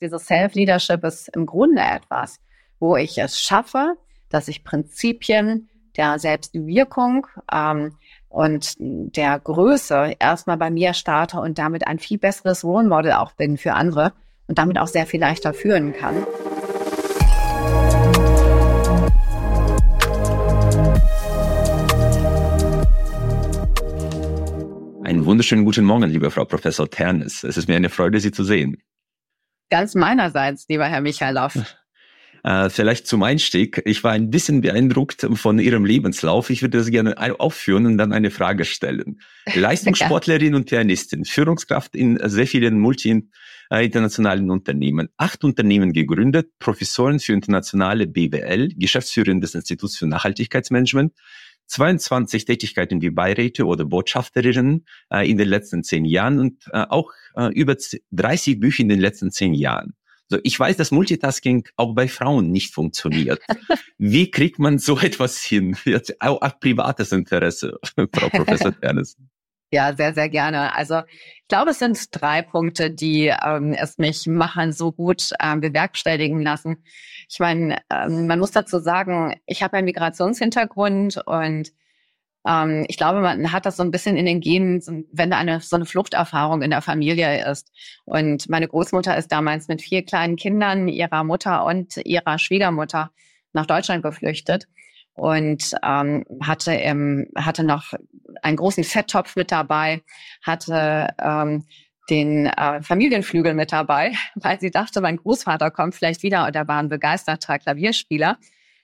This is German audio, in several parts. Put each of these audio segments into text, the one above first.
Dieses Self-Leadership ist im Grunde etwas, wo ich es schaffe, dass ich Prinzipien der Selbstwirkung ähm, und der Größe erstmal bei mir starte und damit ein viel besseres Role Model auch bin für andere und damit auch sehr viel leichter führen kann. Einen wunderschönen guten Morgen, liebe Frau Professor Ternes. Es ist mir eine Freude, Sie zu sehen. Ganz meinerseits, lieber Herr Michalow. Äh, vielleicht zum Einstieg. Ich war ein bisschen beeindruckt von Ihrem Lebenslauf. Ich würde das gerne aufführen und dann eine Frage stellen. Leistungssportlerin und Pianistin, Führungskraft in sehr vielen multi äh, Unternehmen. Acht Unternehmen gegründet, Professorin für internationale BWL, Geschäftsführerin des Instituts für Nachhaltigkeitsmanagement, 22 Tätigkeiten wie Beiräte oder Botschafterinnen äh, in den letzten zehn Jahren und äh, auch äh, über 30 Bücher in den letzten zehn Jahren. So, ich weiß, dass Multitasking auch bei Frauen nicht funktioniert. Wie kriegt man so etwas hin? Auch, auch privates Interesse, Frau Professor Ernest. Ja, sehr, sehr gerne. Also ich glaube, es sind drei Punkte, die ähm, es mich machen so gut ähm, bewerkstelligen lassen. Ich meine, ähm, man muss dazu sagen, ich habe einen Migrationshintergrund und ähm, ich glaube, man hat das so ein bisschen in den Genen, wenn da eine so eine Fluchterfahrung in der Familie ist. Und meine Großmutter ist damals mit vier kleinen Kindern, ihrer Mutter und ihrer Schwiegermutter nach Deutschland geflüchtet und ähm, hatte im, hatte noch einen großen Fetttopf mit dabei, hatte ähm, den äh, Familienflügel mit dabei, weil sie dachte, mein Großvater kommt vielleicht wieder und er war ein begeisterter Klavierspieler.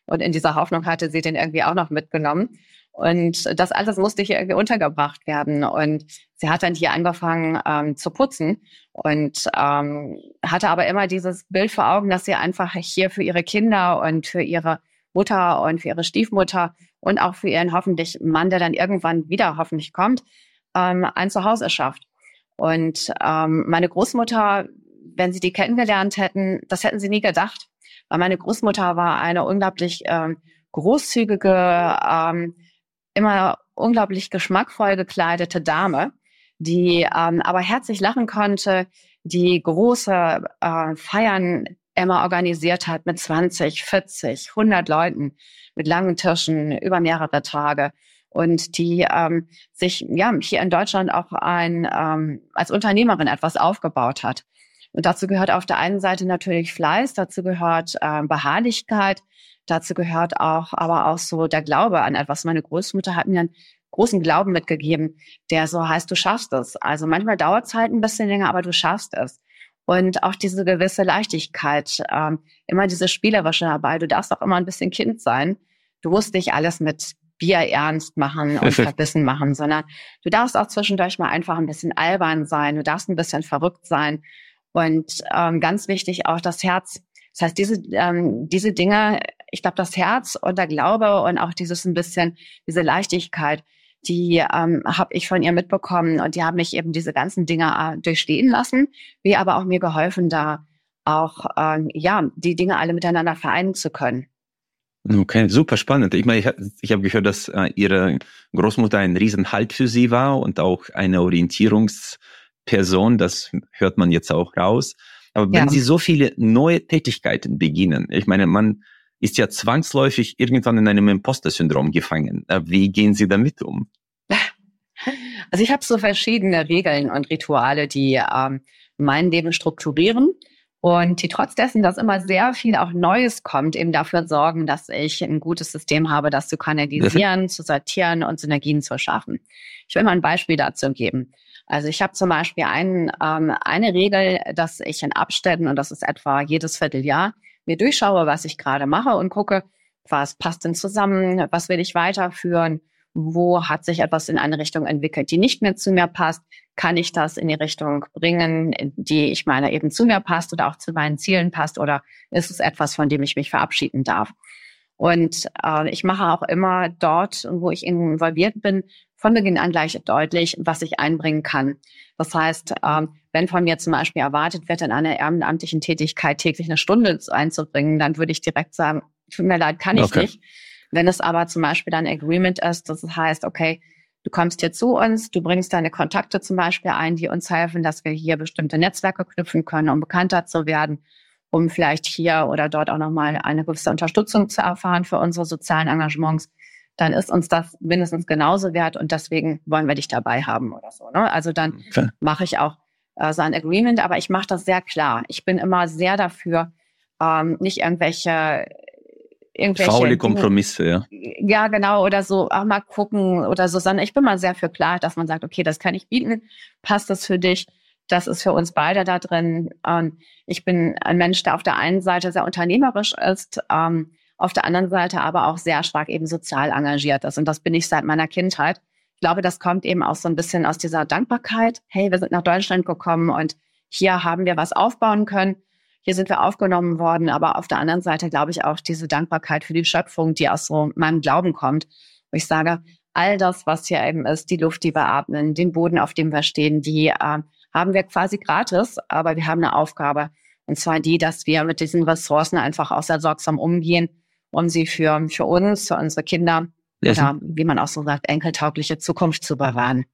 Und in dieser Hoffnung hatte sie den irgendwie auch noch mitgenommen. Und das alles musste hier irgendwie untergebracht werden. Und sie hat dann hier angefangen ähm, zu putzen und ähm, hatte aber immer dieses Bild vor Augen, dass sie einfach hier für ihre Kinder und für ihre Mutter und für ihre Stiefmutter und auch für ihren hoffentlich Mann, der dann irgendwann wieder hoffentlich kommt, ähm, ein Zuhause schafft. Und ähm, meine Großmutter, wenn sie die kennengelernt hätten, das hätten sie nie gedacht. Weil meine Großmutter war eine unglaublich ähm, großzügige, ähm, immer unglaublich geschmackvoll gekleidete Dame, die ähm, aber herzlich lachen konnte, die große äh, Feiern Emma organisiert hat mit 20, 40, 100 Leuten, mit langen Tischen über mehrere Tage und die ähm, sich ja hier in Deutschland auch ein ähm, als Unternehmerin etwas aufgebaut hat. Und dazu gehört auf der einen Seite natürlich Fleiß, dazu gehört äh, Beharrlichkeit, dazu gehört auch aber auch so der Glaube an etwas. Meine Großmutter hat mir einen großen Glauben mitgegeben, der so heißt, du schaffst es. Also manchmal dauert es halt ein bisschen länger, aber du schaffst es und auch diese gewisse Leichtigkeit, ähm, immer diese Spielerische dabei. Du darfst auch immer ein bisschen Kind sein. Du musst nicht alles mit Bier ernst machen und verbissen machen, sondern du darfst auch zwischendurch mal einfach ein bisschen albern sein. Du darfst ein bisschen verrückt sein. Und ähm, ganz wichtig auch das Herz. Das heißt, diese, ähm, diese Dinge, ich glaube, das Herz und der Glaube und auch dieses ein bisschen, diese Leichtigkeit, die ähm, habe ich von ihr mitbekommen und die haben mich eben diese ganzen Dinge äh, durchstehen lassen, wie aber auch mir geholfen, da auch ähm, ja die Dinge alle miteinander vereinen zu können. Okay, super spannend. Ich meine, ich, ich habe gehört, dass äh, Ihre Großmutter ein Riesenhalt für Sie war und auch eine Orientierungsperson. Das hört man jetzt auch raus. Aber wenn ja. Sie so viele neue Tätigkeiten beginnen, ich meine, man ist ja zwangsläufig irgendwann in einem Imposter-Syndrom gefangen. Wie gehen Sie damit um? Also ich habe so verschiedene Regeln und Rituale, die ähm, mein Leben strukturieren und die trotz dessen, dass immer sehr viel auch Neues kommt, eben dafür sorgen, dass ich ein gutes System habe, das zu kanalisieren, zu sortieren und Synergien zu schaffen. Ich will mal ein Beispiel dazu geben. Also ich habe zum Beispiel ein, ähm, eine Regel, dass ich in Abständen, und das ist etwa jedes Vierteljahr, mir durchschaue, was ich gerade mache und gucke, was passt denn zusammen, was will ich weiterführen, wo hat sich etwas in eine Richtung entwickelt, die nicht mehr zu mir passt, kann ich das in die Richtung bringen, die ich meine eben zu mir passt oder auch zu meinen Zielen passt oder ist es etwas, von dem ich mich verabschieden darf. Und äh, ich mache auch immer dort, wo ich involviert bin, von Beginn an gleich deutlich, was ich einbringen kann. Das heißt, ähm, wenn von mir zum Beispiel erwartet wird, in einer ehrenamtlichen Tätigkeit täglich eine Stunde einzubringen, dann würde ich direkt sagen, tut mir leid, kann ich okay. nicht. Wenn es aber zum Beispiel dann Agreement ist, das heißt, okay, Du kommst hier zu uns, du bringst deine Kontakte zum Beispiel ein, die uns helfen, dass wir hier bestimmte Netzwerke knüpfen können, um bekannter zu werden, um vielleicht hier oder dort auch nochmal eine gewisse Unterstützung zu erfahren für unsere sozialen Engagements. Dann ist uns das mindestens genauso wert und deswegen wollen wir dich dabei haben oder so. Ne? Also dann okay. mache ich auch äh, so ein Agreement, aber ich mache das sehr klar. Ich bin immer sehr dafür, ähm, nicht irgendwelche irgendwelche faule Kompromisse, ja. Ja, genau, oder so, auch mal gucken oder so, sondern ich bin mal sehr für klar, dass man sagt, okay, das kann ich bieten, passt das für dich? Das ist für uns beide da drin. Und ich bin ein Mensch, der auf der einen Seite sehr unternehmerisch ist, ähm, auf der anderen Seite aber auch sehr stark eben sozial engagiert ist. Und das bin ich seit meiner Kindheit. Ich glaube, das kommt eben auch so ein bisschen aus dieser Dankbarkeit. Hey, wir sind nach Deutschland gekommen und hier haben wir was aufbauen können hier sind wir aufgenommen worden, aber auf der anderen Seite glaube ich auch diese Dankbarkeit für die Schöpfung, die aus so meinem Glauben kommt, wo ich sage, all das, was hier eben ist, die Luft, die wir atmen, den Boden, auf dem wir stehen, die äh, haben wir quasi gratis, aber wir haben eine Aufgabe. Und zwar die, dass wir mit diesen Ressourcen einfach auch sehr sorgsam umgehen, um sie für, für uns, für unsere Kinder oder, wie man auch so sagt, enkeltaugliche Zukunft zu bewahren.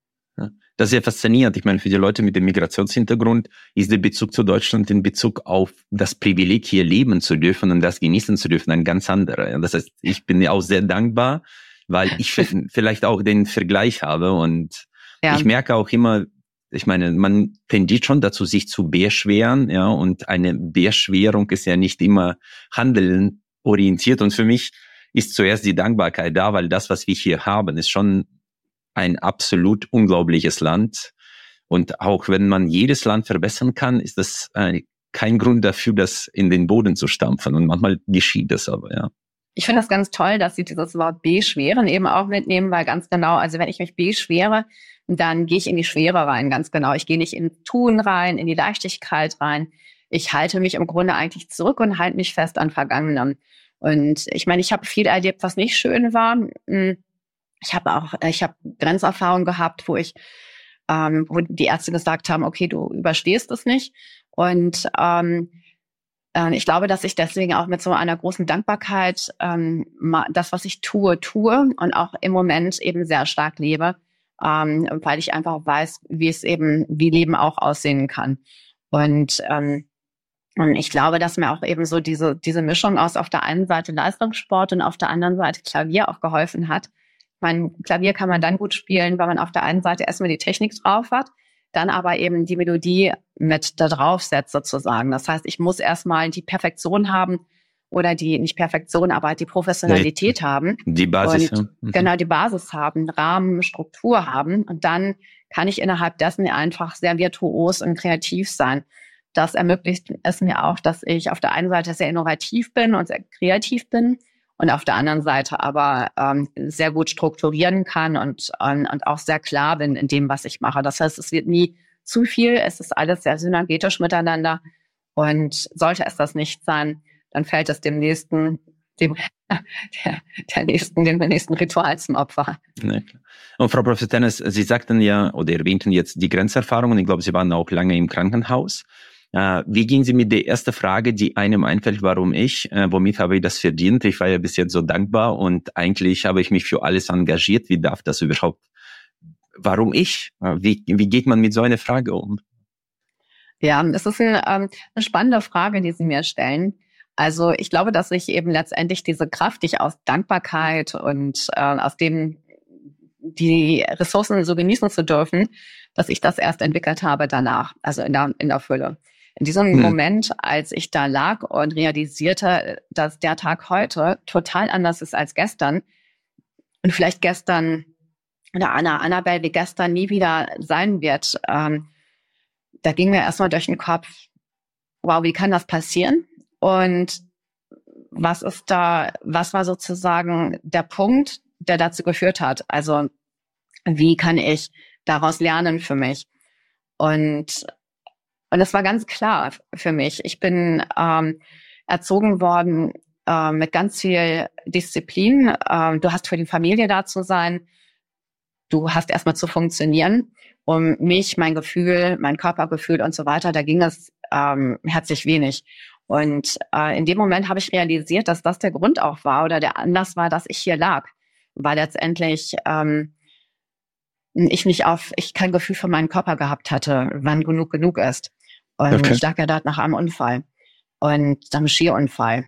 Das ist ja faszinierend. Ich meine, für die Leute mit dem Migrationshintergrund ist der Bezug zu Deutschland in Bezug auf das Privileg, hier leben zu dürfen und das genießen zu dürfen, ein ganz anderer. Das heißt, ich bin ja auch sehr dankbar, weil ich vielleicht auch den Vergleich habe und ja. ich merke auch immer, ich meine, man tendiert schon dazu, sich zu beschweren, ja, und eine Beschwerung ist ja nicht immer handeln orientiert und für mich ist zuerst die Dankbarkeit da, weil das, was wir hier haben, ist schon ein absolut unglaubliches Land. Und auch wenn man jedes Land verbessern kann, ist das äh, kein Grund dafür, das in den Boden zu stampfen. Und manchmal geschieht das aber, ja. Ich finde das ganz toll, dass Sie dieses Wort beschweren eben auch mitnehmen, weil ganz genau, also wenn ich mich beschwere, dann gehe ich in die Schwere rein, ganz genau. Ich gehe nicht in Tun rein, in die Leichtigkeit rein. Ich halte mich im Grunde eigentlich zurück und halte mich fest an Vergangenem. Und ich meine, ich habe viel erlebt, was nicht schön war. Hm, ich habe auch, äh, ich habe Grenzerfahrungen gehabt, wo ich, ähm, wo die Ärzte gesagt haben, okay, du überstehst es nicht. Und ähm, äh, ich glaube, dass ich deswegen auch mit so einer großen Dankbarkeit ähm, das, was ich tue, tue und auch im Moment eben sehr stark lebe, ähm, weil ich einfach weiß, wie es eben, wie Leben auch aussehen kann. Und ähm, und ich glaube, dass mir auch eben so diese, diese Mischung aus auf der einen Seite Leistungssport und auf der anderen Seite Klavier auch geholfen hat, mein Klavier kann man dann gut spielen, weil man auf der einen Seite erstmal die Technik drauf hat, dann aber eben die Melodie mit da drauf setzt sozusagen. Das heißt, ich muss erstmal die Perfektion haben oder die, nicht Perfektion, aber die Professionalität nee, haben. Die Basis. Und ja. mhm. Genau, die Basis haben, Rahmen, Struktur haben. Und dann kann ich innerhalb dessen einfach sehr virtuos und kreativ sein. Das ermöglicht es mir auch, dass ich auf der einen Seite sehr innovativ bin und sehr kreativ bin und auf der anderen Seite aber ähm, sehr gut strukturieren kann und, und, und auch sehr klar bin in dem, was ich mache. Das heißt, es wird nie zu viel, es ist alles sehr synergetisch miteinander und sollte es das nicht sein, dann fällt es dem nächsten, dem, der, der nächsten, dem nächsten Ritual zum Opfer. Nee. Und Frau Professor Tennis, Sie sagten ja oder erwähnten jetzt die Grenzerfahrungen. Ich glaube, Sie waren auch lange im Krankenhaus. Äh, wie gehen Sie mit der ersten Frage, die einem einfällt, warum ich? Äh, womit habe ich das verdient? Ich war ja bis jetzt so dankbar und eigentlich habe ich mich für alles engagiert. Wie darf das überhaupt? Warum ich? Äh, wie, wie geht man mit so einer Frage um? Ja, das ist eine, ähm, eine spannende Frage, die Sie mir stellen. Also ich glaube, dass ich eben letztendlich diese Kraft, die ich aus Dankbarkeit und äh, aus dem die Ressourcen so genießen zu dürfen, dass ich das erst entwickelt habe danach, also in der, in der Fülle. In diesem hm. Moment, als ich da lag und realisierte, dass der Tag heute total anders ist als gestern und vielleicht gestern oder Anna, Annabelle wie gestern nie wieder sein wird, ähm, da ging mir erstmal durch den Kopf, wow, wie kann das passieren? Und was ist da, was war sozusagen der Punkt, der dazu geführt hat? Also, wie kann ich daraus lernen für mich? Und und das war ganz klar für mich. Ich bin ähm, erzogen worden äh, mit ganz viel Disziplin. Ähm, du hast für die Familie da zu sein. Du hast erstmal zu funktionieren. Um mich, mein Gefühl, mein Körpergefühl und so weiter, da ging es ähm, herzlich wenig. Und äh, in dem Moment habe ich realisiert, dass das der Grund auch war oder der Anlass war, dass ich hier lag. Weil letztendlich ähm, ich nicht auf, ich kein Gefühl für meinen Körper gehabt hatte, wann genug genug ist. Und okay. ich lag ja dort nach einem Unfall und einem Skiunfall.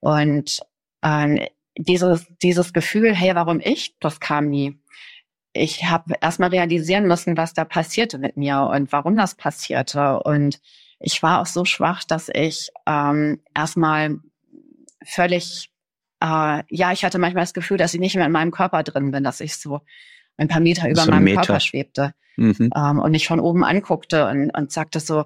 Und äh, dieses, dieses Gefühl, hey, warum ich, das kam nie. Ich habe erstmal realisieren müssen, was da passierte mit mir und warum das passierte. Und ich war auch so schwach, dass ich ähm, erstmal völlig, äh, ja, ich hatte manchmal das Gefühl, dass ich nicht mehr in meinem Körper drin bin, dass ich so ein paar Meter über so meinem Meter. Körper schwebte mhm. ähm, und mich von oben anguckte und, und sagte so,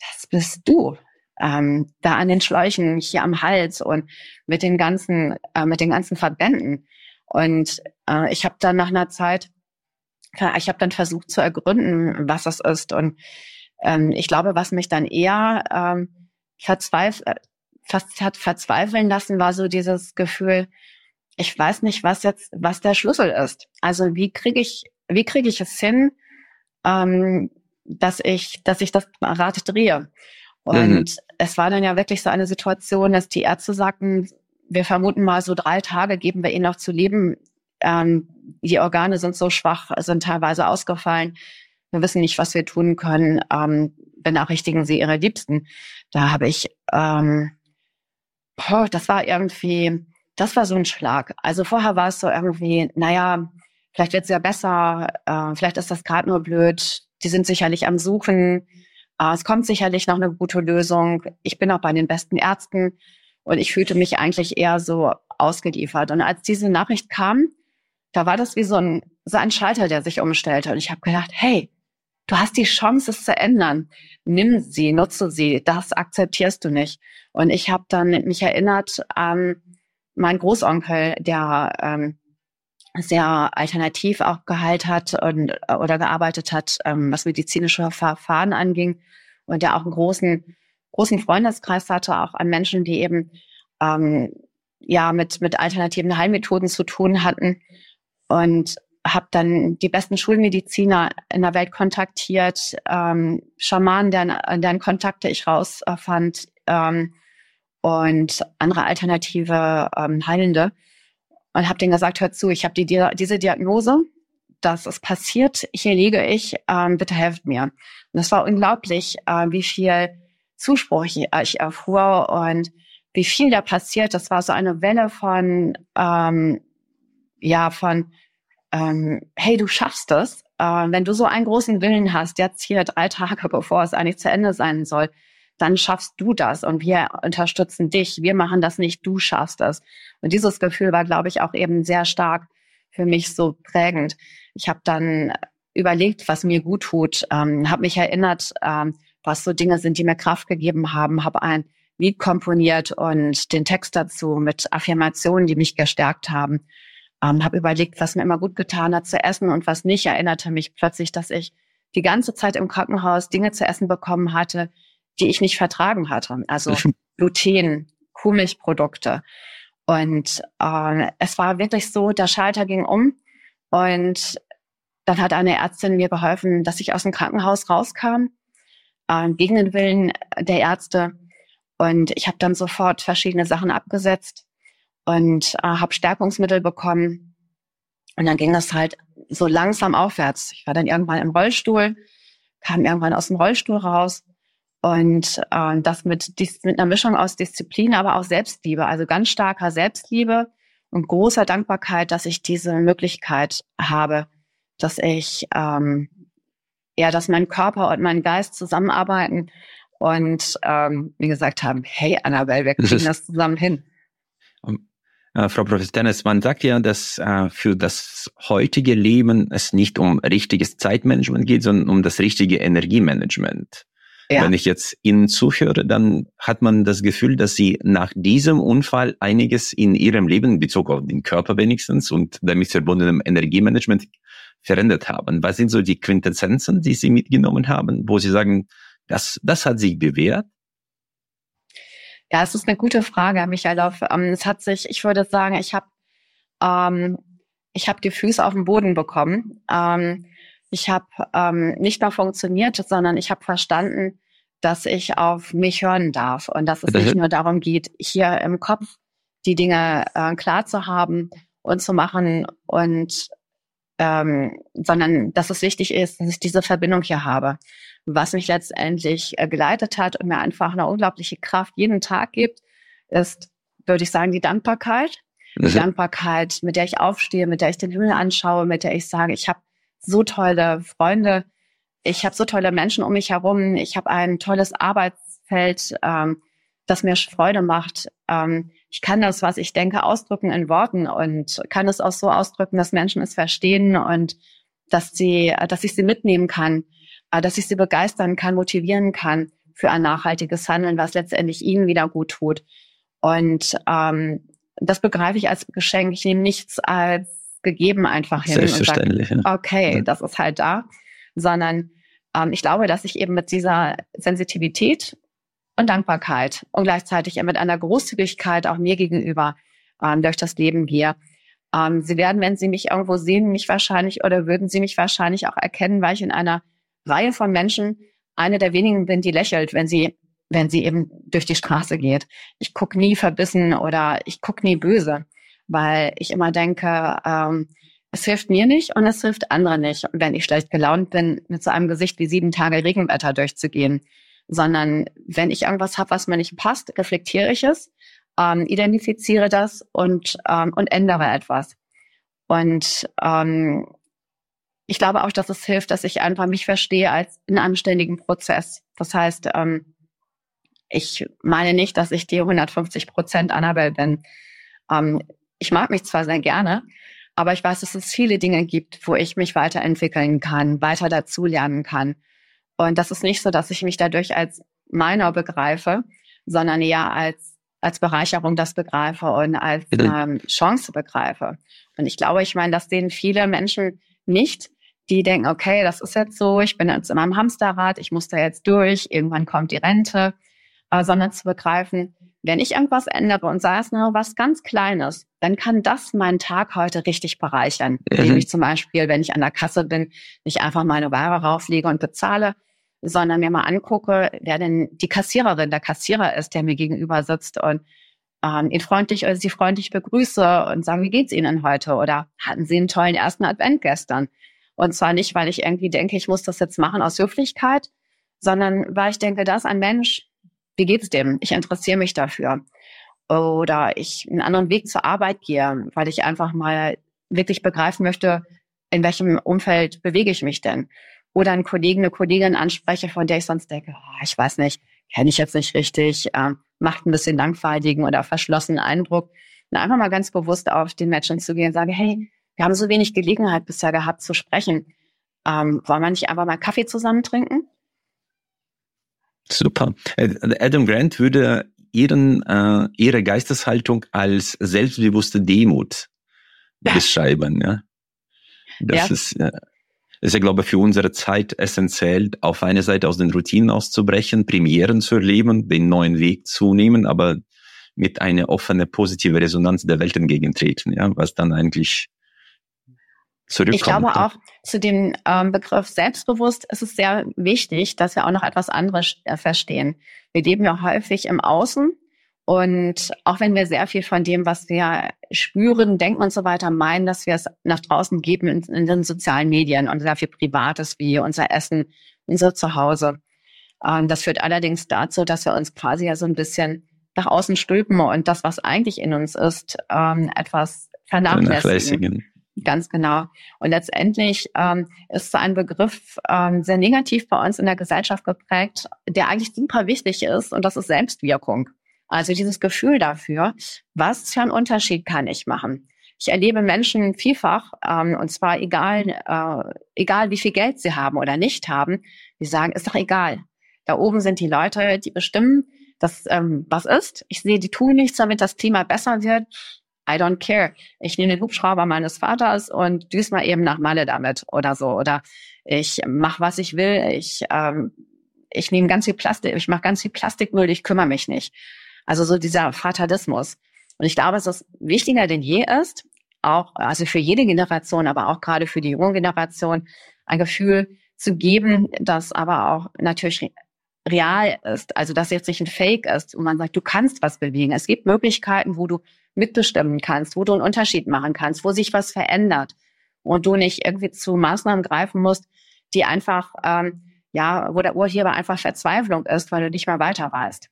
das bist du. Ähm, da an den Schläuchen, hier am Hals und mit den ganzen, äh, mit den ganzen Verbänden. Und äh, ich habe dann nach einer Zeit, ich habe dann versucht zu ergründen, was das ist. Und ähm, ich glaube, was mich dann eher ähm, verzweifelt, äh, fast hat verzweifeln lassen, war so dieses Gefühl, ich weiß nicht, was jetzt, was der Schlüssel ist. Also wie kriege ich, wie kriege ich es hin, ähm, dass ich, dass ich das Rad drehe. Und mhm. es war dann ja wirklich so eine Situation, dass die Ärzte sagten, wir vermuten mal so drei Tage geben wir ihnen noch zu leben. Ähm, die Organe sind so schwach, sind teilweise ausgefallen. Wir wissen nicht, was wir tun können. Ähm, benachrichtigen Sie Ihre Liebsten. Da habe ich, ähm, boah, das war irgendwie, das war so ein Schlag. Also vorher war es so irgendwie, naja, vielleicht wird es ja besser, äh, vielleicht ist das gerade nur blöd, die sind sicherlich am Suchen, äh, es kommt sicherlich noch eine gute Lösung. Ich bin auch bei den besten Ärzten und ich fühlte mich eigentlich eher so ausgeliefert. Und als diese Nachricht kam, da war das wie so ein, so ein Schalter, der sich umstellte. Und ich habe gedacht, hey, du hast die Chance, es zu ändern. Nimm sie, nutze sie. Das akzeptierst du nicht. Und ich habe dann mich erinnert an mein Großonkel, der ähm, sehr alternativ auch geheilt hat und, oder gearbeitet hat, ähm, was medizinische Verfahren anging und der auch einen großen, großen Freundeskreis hatte, auch an Menschen, die eben ähm, ja mit, mit alternativen Heilmethoden zu tun hatten und habe dann die besten Schulmediziner in der Welt kontaktiert, ähm, Schamanen, deren, deren Kontakte ich rausfand, ähm, und andere alternative ähm, Heilende und habe denen gesagt, hört zu, ich habe die, diese Diagnose, das ist passiert, hier liege ich, ähm, bitte helft mir. Und es war unglaublich, äh, wie viel Zuspruch ich, äh, ich erfuhr und wie viel da passiert. Das war so eine Welle von, ähm, ja, von, ähm, hey, du schaffst es. Äh, wenn du so einen großen Willen hast, jetzt hier drei Tage, bevor es eigentlich zu Ende sein soll, dann schaffst du das und wir unterstützen dich. Wir machen das nicht, du schaffst das. Und dieses Gefühl war, glaube ich, auch eben sehr stark für mich so prägend. Ich habe dann überlegt, was mir gut tut, ähm, habe mich erinnert, ähm, was so Dinge sind, die mir Kraft gegeben haben, habe ein Lied komponiert und den Text dazu mit Affirmationen, die mich gestärkt haben. Ähm, habe überlegt, was mir immer gut getan hat zu essen und was nicht. Erinnerte mich plötzlich, dass ich die ganze Zeit im Krankenhaus Dinge zu essen bekommen hatte, die ich nicht vertragen hatte. Also Gluten, Kuhmilchprodukte. Und äh, es war wirklich so, der Schalter ging um und dann hat eine Ärztin mir geholfen, dass ich aus dem Krankenhaus rauskam, äh, gegen den Willen der Ärzte. Und ich habe dann sofort verschiedene Sachen abgesetzt und äh, habe Stärkungsmittel bekommen. Und dann ging das halt so langsam aufwärts. Ich war dann irgendwann im Rollstuhl, kam irgendwann aus dem Rollstuhl raus und äh, das mit, mit einer Mischung aus Disziplin, aber auch Selbstliebe, also ganz starker Selbstliebe und großer Dankbarkeit, dass ich diese Möglichkeit habe, dass ich, ähm, ja, dass mein Körper und mein Geist zusammenarbeiten und ähm, wie gesagt haben, hey Annabelle, wir kriegen das zusammen hin. Äh, Frau Professor Dennis, man sagt ja, dass äh, für das heutige Leben es nicht um richtiges Zeitmanagement geht, sondern um das richtige Energiemanagement. Ja. Wenn ich jetzt Ihnen zuhöre, dann hat man das Gefühl, dass Sie nach diesem Unfall einiges in Ihrem Leben, in Bezug auf den Körper wenigstens und damit verbundenem Energiemanagement verändert haben. Was sind so die Quintessenzen, die Sie mitgenommen haben, wo Sie sagen, das, das hat sich bewährt? Ja, es ist eine gute Frage, Michael. Ähm, es hat sich, ich würde sagen, ich habe ähm, ich habe die Füße auf den Boden bekommen. Ähm, ich habe ähm, nicht nur funktioniert, sondern ich habe verstanden, dass ich auf mich hören darf und dass es nicht nur darum geht, hier im Kopf die Dinge äh, klar zu haben und zu machen und ähm, sondern dass es wichtig ist, dass ich diese Verbindung hier habe. Was mich letztendlich äh, geleitet hat und mir einfach eine unglaubliche Kraft jeden Tag gibt, ist, würde ich sagen, die Dankbarkeit. Die. Dankbarkeit, mit der ich aufstehe, mit der ich den Himmel anschaue, mit der ich sage, ich habe so tolle Freunde, ich habe so tolle Menschen um mich herum, ich habe ein tolles Arbeitsfeld, ähm, das mir Freude macht. Ähm, ich kann das, was ich denke, ausdrücken in Worten und kann es auch so ausdrücken, dass Menschen es verstehen und dass sie, dass ich sie mitnehmen kann, äh, dass ich sie begeistern kann, motivieren kann für ein nachhaltiges Handeln, was letztendlich ihnen wieder gut tut. Und ähm, das begreife ich als Geschenk. Ich nehme nichts als gegeben einfach hin und sage, okay, ja. das ist halt da, sondern ähm, ich glaube, dass ich eben mit dieser Sensitivität und Dankbarkeit und gleichzeitig mit einer Großzügigkeit auch mir gegenüber ähm, durch das Leben gehe. Ähm, sie werden, wenn Sie mich irgendwo sehen, mich wahrscheinlich oder würden Sie mich wahrscheinlich auch erkennen, weil ich in einer Reihe von Menschen eine der wenigen bin, die lächelt, wenn sie wenn sie eben durch die Straße geht. Ich gucke nie verbissen oder ich gucke nie böse, weil ich immer denke, ähm, es hilft mir nicht und es hilft anderen nicht, wenn ich schlecht gelaunt bin, mit so einem Gesicht wie sieben Tage Regenwetter durchzugehen sondern wenn ich irgendwas habe, was mir nicht passt, reflektiere ich es, ähm, identifiziere das und, ähm, und ändere etwas. Und ähm, ich glaube auch, dass es hilft, dass ich einfach mich verstehe als einen anständigen Prozess. Das heißt, ähm, ich meine nicht, dass ich die 150 Prozent Annabelle bin. Ähm, ich mag mich zwar sehr gerne, aber ich weiß, dass es viele Dinge gibt, wo ich mich weiterentwickeln kann, weiter dazulernen kann. Und das ist nicht so, dass ich mich dadurch als meiner begreife, sondern eher als, als Bereicherung das begreife und als ähm, Chance begreife. Und ich glaube, ich meine, das sehen viele Menschen nicht, die denken, okay, das ist jetzt so, ich bin jetzt in meinem Hamsterrad, ich muss da jetzt durch, irgendwann kommt die Rente, äh, sondern zu begreifen, wenn ich irgendwas ändere und sei es nur was ganz Kleines, dann kann das meinen Tag heute richtig bereichern. Mhm. Indem ich zum Beispiel, wenn ich an der Kasse bin, nicht einfach meine Ware rauflege und bezahle, sondern mir mal angucke, wer denn die Kassiererin, der Kassierer ist, der mir gegenüber sitzt und ähm, ihn freundlich oder sie freundlich begrüße und sage, wie geht's Ihnen heute? Oder hatten Sie einen tollen ersten Advent gestern? Und zwar nicht, weil ich irgendwie denke, ich muss das jetzt machen aus Höflichkeit, sondern weil ich denke, das ist ein Mensch, wie geht's dem? Ich interessiere mich dafür. Oder ich einen anderen Weg zur Arbeit gehe, weil ich einfach mal wirklich begreifen möchte, in welchem Umfeld bewege ich mich denn? oder einen Kollegen, eine Kollegin anspreche, von der ich sonst denke, oh, ich weiß nicht, kenne ich jetzt nicht richtig, äh, macht ein bisschen langweiligen oder verschlossenen Eindruck. Und einfach mal ganz bewusst auf den Menschen zu gehen und sage, hey, wir haben so wenig Gelegenheit bisher gehabt zu sprechen. Ähm, wollen wir nicht einfach mal Kaffee zusammen trinken? Super. Adam Grant würde ihren, äh, ihre Geisteshaltung als selbstbewusste Demut ja. beschreiben. Ja? Das ja. ist äh, ist ja, glaube ich, für unsere Zeit essentiell, auf einer Seite aus den Routinen auszubrechen, Premieren zu erleben, den neuen Weg zu nehmen, aber mit einer offenen, positive Resonanz der Welt entgegentreten, ja, was dann eigentlich zurückkommt. Ich glaube auch zu dem ähm, Begriff selbstbewusst ist es sehr wichtig, dass wir auch noch etwas anderes äh, verstehen. Wir leben ja häufig im Außen und auch wenn wir sehr viel von dem, was wir spüren, denken und so weiter, meinen, dass wir es nach draußen geben in, in den sozialen Medien und sehr viel Privates wie unser Essen, unser Zuhause. Ähm, das führt allerdings dazu, dass wir uns quasi ja so ein bisschen nach außen stülpen und das, was eigentlich in uns ist, ähm, etwas vernachlässigen. Ganz genau. Und letztendlich ähm, ist so ein Begriff ähm, sehr negativ bei uns in der Gesellschaft geprägt, der eigentlich super wichtig ist und das ist Selbstwirkung. Also dieses Gefühl dafür, was für einen Unterschied kann ich machen? Ich erlebe Menschen vielfach, ähm, und zwar egal, äh, egal wie viel Geld sie haben oder nicht haben, die sagen, ist doch egal. Da oben sind die Leute, die bestimmen, dass ähm, was ist. Ich sehe, die tun nichts, damit das Klima besser wird. I don't care. Ich nehme den Hubschrauber meines Vaters und düse mal eben nach Malle damit oder so. Oder ich mache, was ich will. Ich, ähm, ich nehme ganz viel Plastik, ich mache ganz viel Plastikmüll, ich kümmere mich nicht. Also so dieser Fatalismus. Und ich glaube, dass es wichtiger denn je ist, auch, also für jede Generation, aber auch gerade für die junge Generation, ein Gefühl zu geben, das aber auch natürlich real ist. Also, dass jetzt nicht ein Fake ist und man sagt, du kannst was bewegen. Es gibt Möglichkeiten, wo du mitbestimmen kannst, wo du einen Unterschied machen kannst, wo sich was verändert. und du nicht irgendwie zu Maßnahmen greifen musst, die einfach, ähm, ja, wo der Urheber einfach Verzweiflung ist, weil du nicht mehr weiter weißt.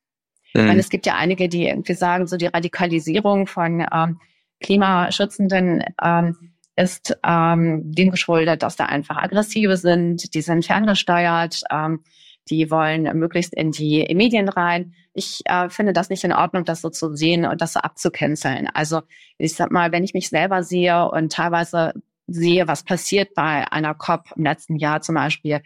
Mhm. Weil es gibt ja einige, die irgendwie sagen, so die Radikalisierung von ähm, Klimaschützenden ähm, ist ähm, dem geschuldet, dass da einfach aggressive sind, die sind ferngesteuert, ähm, die wollen möglichst in die Medien rein. Ich äh, finde das nicht in Ordnung, das so zu sehen und das so abzucanceln. Also ich sag mal, wenn ich mich selber sehe und teilweise sehe, was passiert bei einer COP im letzten Jahr zum Beispiel,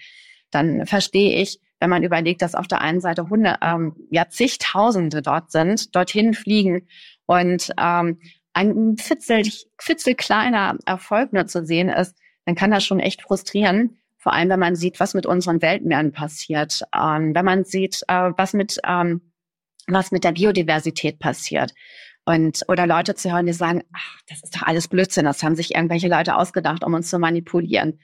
dann verstehe ich, wenn man überlegt, dass auf der einen Seite Hunde, ähm, ja zigtausende dort sind, dorthin fliegen und ähm, ein Fitzel, Fitzel kleiner Erfolg nur zu sehen ist, dann kann das schon echt frustrieren. Vor allem, wenn man sieht, was mit unseren Weltmeeren passiert, ähm, wenn man sieht, äh, was mit ähm, was mit der Biodiversität passiert. Und, oder Leute zu hören, die sagen, ach, das ist doch alles Blödsinn, das haben sich irgendwelche Leute ausgedacht, um uns zu manipulieren.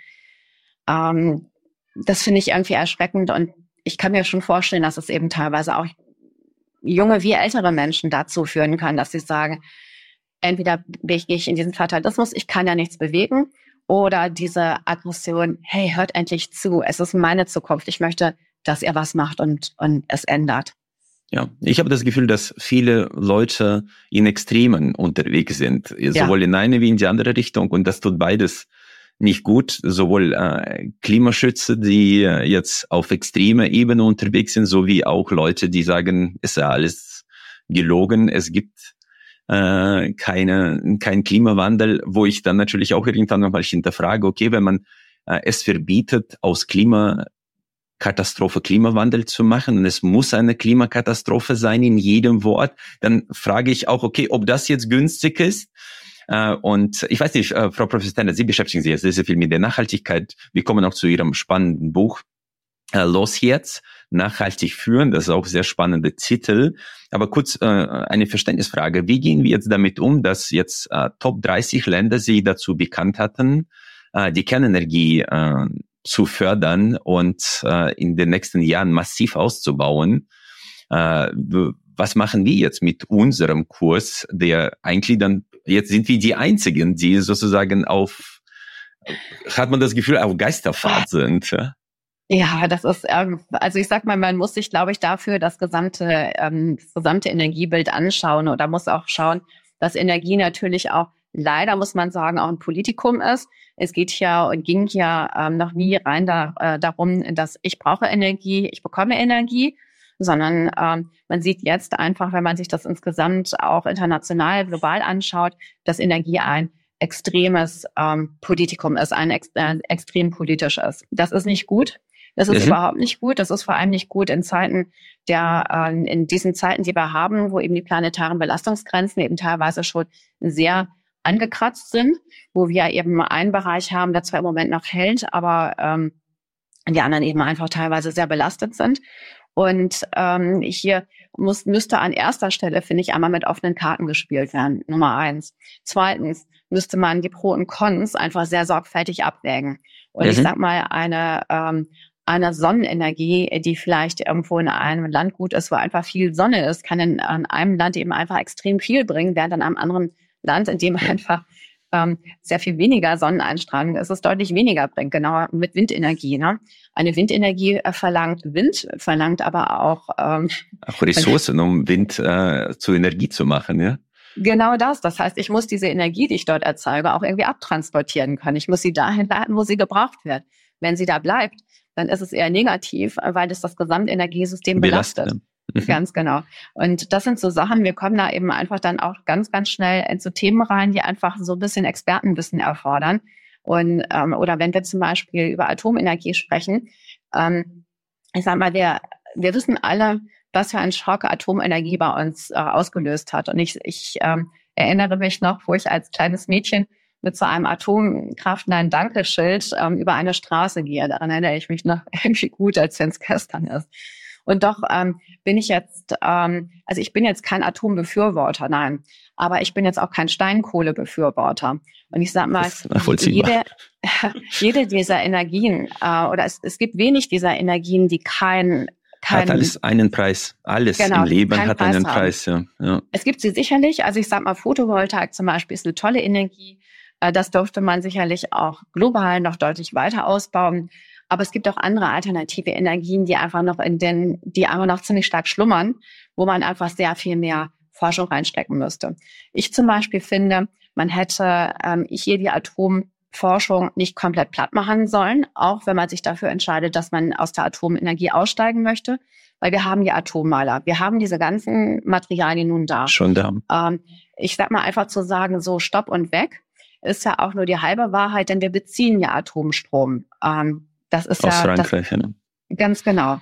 Ähm, das finde ich irgendwie erschreckend und ich kann mir schon vorstellen, dass es eben teilweise auch junge wie ältere Menschen dazu führen kann, dass sie sagen, entweder gehe ich in diesen Fatalismus, ich kann ja nichts bewegen, oder diese Aggression, hey, hört endlich zu, es ist meine Zukunft, ich möchte, dass ihr was macht und, und es ändert. Ja, ich habe das Gefühl, dass viele Leute in Extremen unterwegs sind, sowohl ja. in eine wie in die andere Richtung und das tut beides nicht gut, sowohl äh, Klimaschützer, die äh, jetzt auf extremer Ebene unterwegs sind, sowie auch Leute, die sagen, es ist ja alles gelogen, es gibt äh, keine, kein Klimawandel, wo ich dann natürlich auch irgendwann nochmal hinterfrage, okay, wenn man äh, es verbietet, aus Klimakatastrophe Klimawandel zu machen und es muss eine Klimakatastrophe sein in jedem Wort, dann frage ich auch, okay, ob das jetzt günstig ist. Uh, und ich weiß nicht, uh, Frau Professor Sie beschäftigen sich jetzt sehr, sehr viel mit der Nachhaltigkeit. Wir kommen auch zu Ihrem spannenden Buch. Uh, Los jetzt nachhaltig führen. Das ist auch sehr spannende Titel. Aber kurz äh, eine Verständnisfrage. Wie gehen wir jetzt damit um, dass jetzt äh, Top 30 Länder sich dazu bekannt hatten, äh, die Kernenergie äh, zu fördern und äh, in den nächsten Jahren massiv auszubauen? Äh, was machen wir jetzt mit unserem Kurs, der eigentlich dann, jetzt sind wir die Einzigen, die sozusagen auf, hat man das Gefühl, auf Geisterfahrt sind? Ja? Ja, das ist, ähm, also ich sag mal, man muss sich, glaube ich, dafür das gesamte, ähm, das gesamte Energiebild anschauen oder muss auch schauen, dass Energie natürlich auch leider, muss man sagen, auch ein Politikum ist. Es geht ja und ging ja ähm, noch nie rein da, äh, darum, dass ich brauche Energie, ich bekomme Energie, sondern man sieht jetzt einfach, wenn man sich das insgesamt auch international, global anschaut, dass Energie ein extremes ähm, Politikum ist, ein ex äh, extrem politisches. Das ist nicht gut. Das ist mhm. überhaupt nicht gut. Das ist vor allem nicht gut in Zeiten der, äh, in diesen Zeiten, die wir haben, wo eben die planetaren Belastungsgrenzen eben teilweise schon sehr angekratzt sind, wo wir eben einen Bereich haben, der zwar im Moment noch hält, aber ähm, die anderen eben einfach teilweise sehr belastet sind. Und ähm, hier muss, müsste an erster Stelle, finde ich, einmal mit offenen Karten gespielt werden. Nummer eins. Zweitens müsste man die Pro und Cons einfach sehr sorgfältig abwägen. Und mhm. ich sag mal, eine, ähm, einer Sonnenenergie, die vielleicht irgendwo in einem Land gut ist, wo einfach viel Sonne ist, kann in, in einem Land eben einfach extrem viel bringen, während in einem anderen Land, in dem einfach ähm, sehr viel weniger Sonneneinstrahlung ist, es deutlich weniger bringt. Genau mit Windenergie. Ne? Eine Windenergie äh, verlangt Wind, verlangt aber auch ähm, auch Ressourcen, um Wind äh, zu Energie zu machen, ja. Genau das. Das heißt, ich muss diese Energie, die ich dort erzeuge, auch irgendwie abtransportieren können. Ich muss sie dahin leiten, wo sie gebraucht wird. Wenn sie da bleibt, dann ist es eher negativ, weil es das Gesamtenergiesystem belastet. belastet. Mhm. Ganz genau. Und das sind so Sachen, wir kommen da eben einfach dann auch ganz, ganz schnell in so Themen rein, die einfach so ein bisschen Expertenwissen erfordern. Und ähm, oder wenn wir zum Beispiel über Atomenergie sprechen, ähm, ich sag mal, wir, wir wissen alle, was für ein Schock Atomenergie bei uns äh, ausgelöst hat. Und ich, ich ähm, erinnere mich noch, wo ich als kleines Mädchen mit so einem Atomkraft Nein Dankeschild ähm, über eine Straße gehe. Daran erinnere ich mich noch irgendwie gut, als wenn es gestern ist. Und doch ähm, bin ich jetzt, ähm, also ich bin jetzt kein Atombefürworter, nein, aber ich bin jetzt auch kein Steinkohlebefürworter. Und ich sag mal, jede, jede dieser Energien äh, oder es, es gibt wenig dieser Energien, die kein kein, hat alles einen Preis. Alles genau, im Leben hat Preis einen haben. Preis, ja, ja. Es gibt sie sicherlich. Also ich sag mal, Photovoltaik zum Beispiel ist eine tolle Energie das dürfte man sicherlich auch global noch deutlich weiter ausbauen. Aber es gibt auch andere alternative Energien, die einfach noch in den, die einfach noch ziemlich stark schlummern, wo man einfach sehr viel mehr Forschung reinstecken müsste. Ich zum Beispiel finde, man hätte ähm, hier die Atomforschung nicht komplett platt machen sollen, auch wenn man sich dafür entscheidet, dass man aus der Atomenergie aussteigen möchte, weil wir haben die Atommeiler, wir haben diese ganzen Materialien nun da. Schon da. Ähm, ich sag mal einfach zu sagen, so stopp und weg, ist ja auch nur die halbe Wahrheit, denn wir beziehen ja Atomstrom. Ähm, das ist Aus ja Frankreich, das, ne? ganz genau.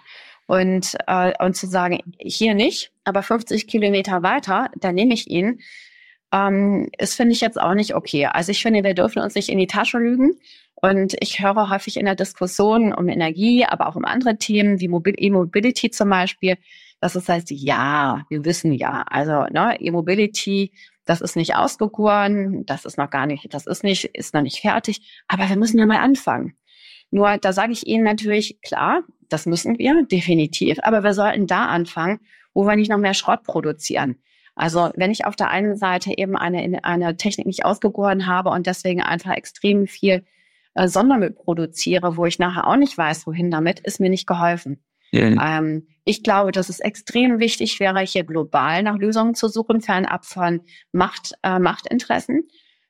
Und, äh, und zu sagen, hier nicht, aber 50 Kilometer weiter, da nehme ich ihn, ähm, ist, finde ich jetzt auch nicht okay. Also ich finde, wir dürfen uns nicht in die Tasche lügen. Und ich höre häufig in der Diskussion um Energie, aber auch um andere Themen wie E-Mobility zum Beispiel, dass es heißt, ja, wir wissen ja, also ne, E-Mobility, das ist nicht ausgegoren, das ist noch gar nicht, das ist nicht, ist noch nicht fertig, aber wir müssen ja mal anfangen. Nur da sage ich Ihnen natürlich, klar, das müssen wir, definitiv, aber wir sollten da anfangen, wo wir nicht noch mehr Schrott produzieren. Also wenn ich auf der einen Seite eben eine, eine Technik nicht ausgegoren habe und deswegen einfach extrem viel äh, Sondermüll produziere, wo ich nachher auch nicht weiß, wohin damit, ist mir nicht geholfen. Ja. Ähm, ich glaube, dass es extrem wichtig wäre, hier global nach Lösungen zu suchen, fernab von Macht, äh, Machtinteressen.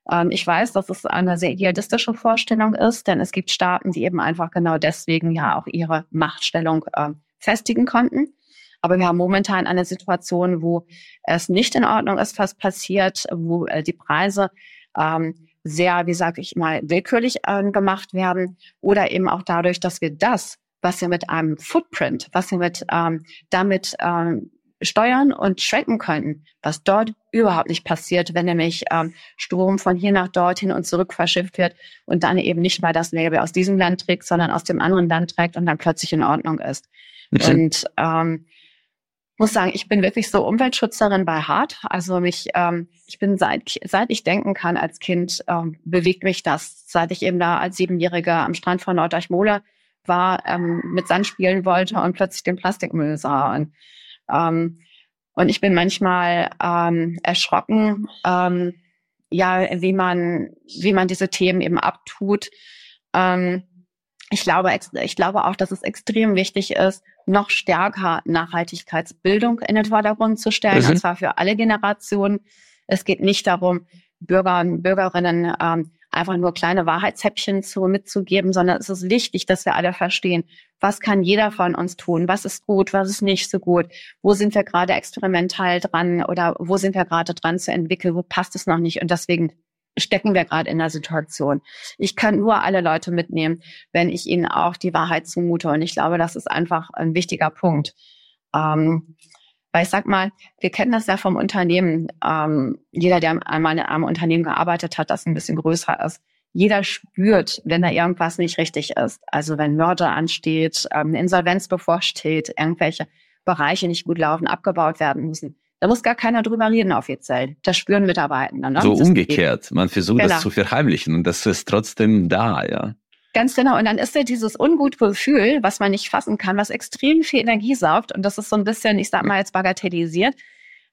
Ähm, ich weiß, dass es eine sehr idealistische Vorstellung ist, denn es gibt Staaten, die eben einfach genau deswegen ja auch ihre Machtstellung äh, festigen konnten. Aber wir haben momentan eine Situation, wo es nicht in Ordnung ist, was passiert, wo äh, die Preise ähm, sehr, wie sage ich mal, willkürlich äh, gemacht werden oder eben auch dadurch, dass wir das, was wir mit einem Footprint, was wir mit ähm, damit ähm, steuern und tracken könnten, was dort überhaupt nicht passiert, wenn nämlich ähm, Strom von hier nach dorthin und zurück verschifft wird und dann eben nicht mal das Label aus diesem Land trägt, sondern aus dem anderen Land trägt und dann plötzlich in Ordnung ist. Mhm. Und ähm, muss sagen, ich bin wirklich so Umweltschützerin bei Hart. Also mich, ähm, ich bin seit seit ich denken kann als Kind ähm, bewegt mich das. Seit ich eben da als Siebenjähriger am Strand von Norddeich-Mola war, ähm, mit Sand spielen wollte und plötzlich den Plastikmüll sah. Und ähm, und ich bin manchmal ähm, erschrocken, ähm, ja, wie man, wie man diese Themen eben abtut. Ähm, ich glaube, ich glaube auch, dass es extrem wichtig ist, noch stärker Nachhaltigkeitsbildung in den Vordergrund zu stellen, mhm. und zwar für alle Generationen. Es geht nicht darum, Bürger und Bürgerinnen ähm, einfach nur kleine Wahrheitshäppchen zu, mitzugeben, sondern es ist wichtig, dass wir alle verstehen, was kann jeder von uns tun, was ist gut, was ist nicht so gut, wo sind wir gerade experimental dran oder wo sind wir gerade dran zu entwickeln, wo passt es noch nicht? Und deswegen stecken wir gerade in der Situation. Ich kann nur alle Leute mitnehmen, wenn ich ihnen auch die Wahrheit zumute. Und ich glaube, das ist einfach ein wichtiger Punkt. Ähm, weil ich sag mal, wir kennen das ja vom Unternehmen. Ähm, jeder, der einmal in einem Unternehmen gearbeitet hat, das ein bisschen größer ist, jeder spürt, wenn da irgendwas nicht richtig ist. Also wenn Mörder ansteht, ähm, Insolvenz bevorsteht, irgendwelche Bereiche nicht gut laufen, abgebaut werden müssen. Da muss gar keiner drüber reden offiziell. Das spüren Mitarbeitende. Ne? So das umgekehrt. Geht. Man versucht genau. das zu verheimlichen und das ist trotzdem da, ja. Ganz genau. Und dann ist ja dieses ungute Gefühl, was man nicht fassen kann, was extrem viel Energie saugt. Und das ist so ein bisschen, ich sag mal jetzt bagatellisiert.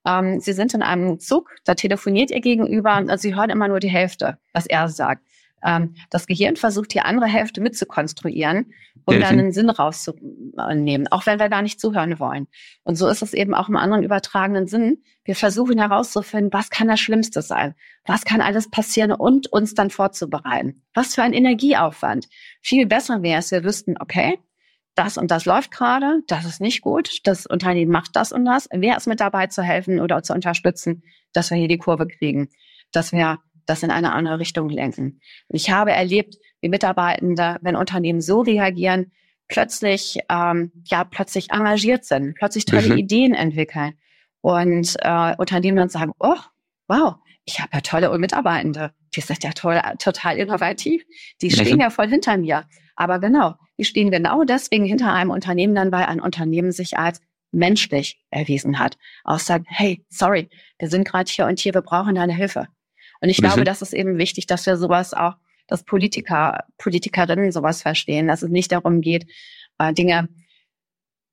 Ähm, Sie sind in einem Zug, da telefoniert Ihr Gegenüber und Sie hören immer nur die Hälfte, was er sagt. Ähm, das Gehirn versucht die andere Hälfte mitzukonstruieren, um ja, dann einen Sinn rauszunehmen, auch wenn wir da nicht zuhören wollen. Und so ist es eben auch im anderen übertragenen Sinn. Wir versuchen herauszufinden, was kann das Schlimmste sein? Was kann alles passieren und uns dann vorzubereiten? Was für ein Energieaufwand? Viel besser wäre es, wir wüssten, okay, das und das läuft gerade, das ist nicht gut, das Unternehmen macht das und das. Wer ist mit dabei zu helfen oder zu unterstützen, dass wir hier die Kurve kriegen? Dass wir das in eine andere Richtung lenken. Und ich habe erlebt, wie Mitarbeitende, wenn Unternehmen so reagieren, plötzlich ähm, ja plötzlich engagiert sind, plötzlich tolle mhm. Ideen entwickeln und äh, Unternehmen dann sagen, oh, wow, ich habe ja tolle Mitarbeitende, die sind ja toll, total innovativ, die stehen ja voll hinter mir. Aber genau, die stehen genau deswegen hinter einem Unternehmen dann, weil ein Unternehmen sich als menschlich erwiesen hat. Auch sagt, hey, sorry, wir sind gerade hier und hier, wir brauchen deine Hilfe. Und ich glaube, das ist eben wichtig, dass wir sowas auch, dass Politiker, Politikerinnen sowas verstehen, dass es nicht darum geht, äh, Dinge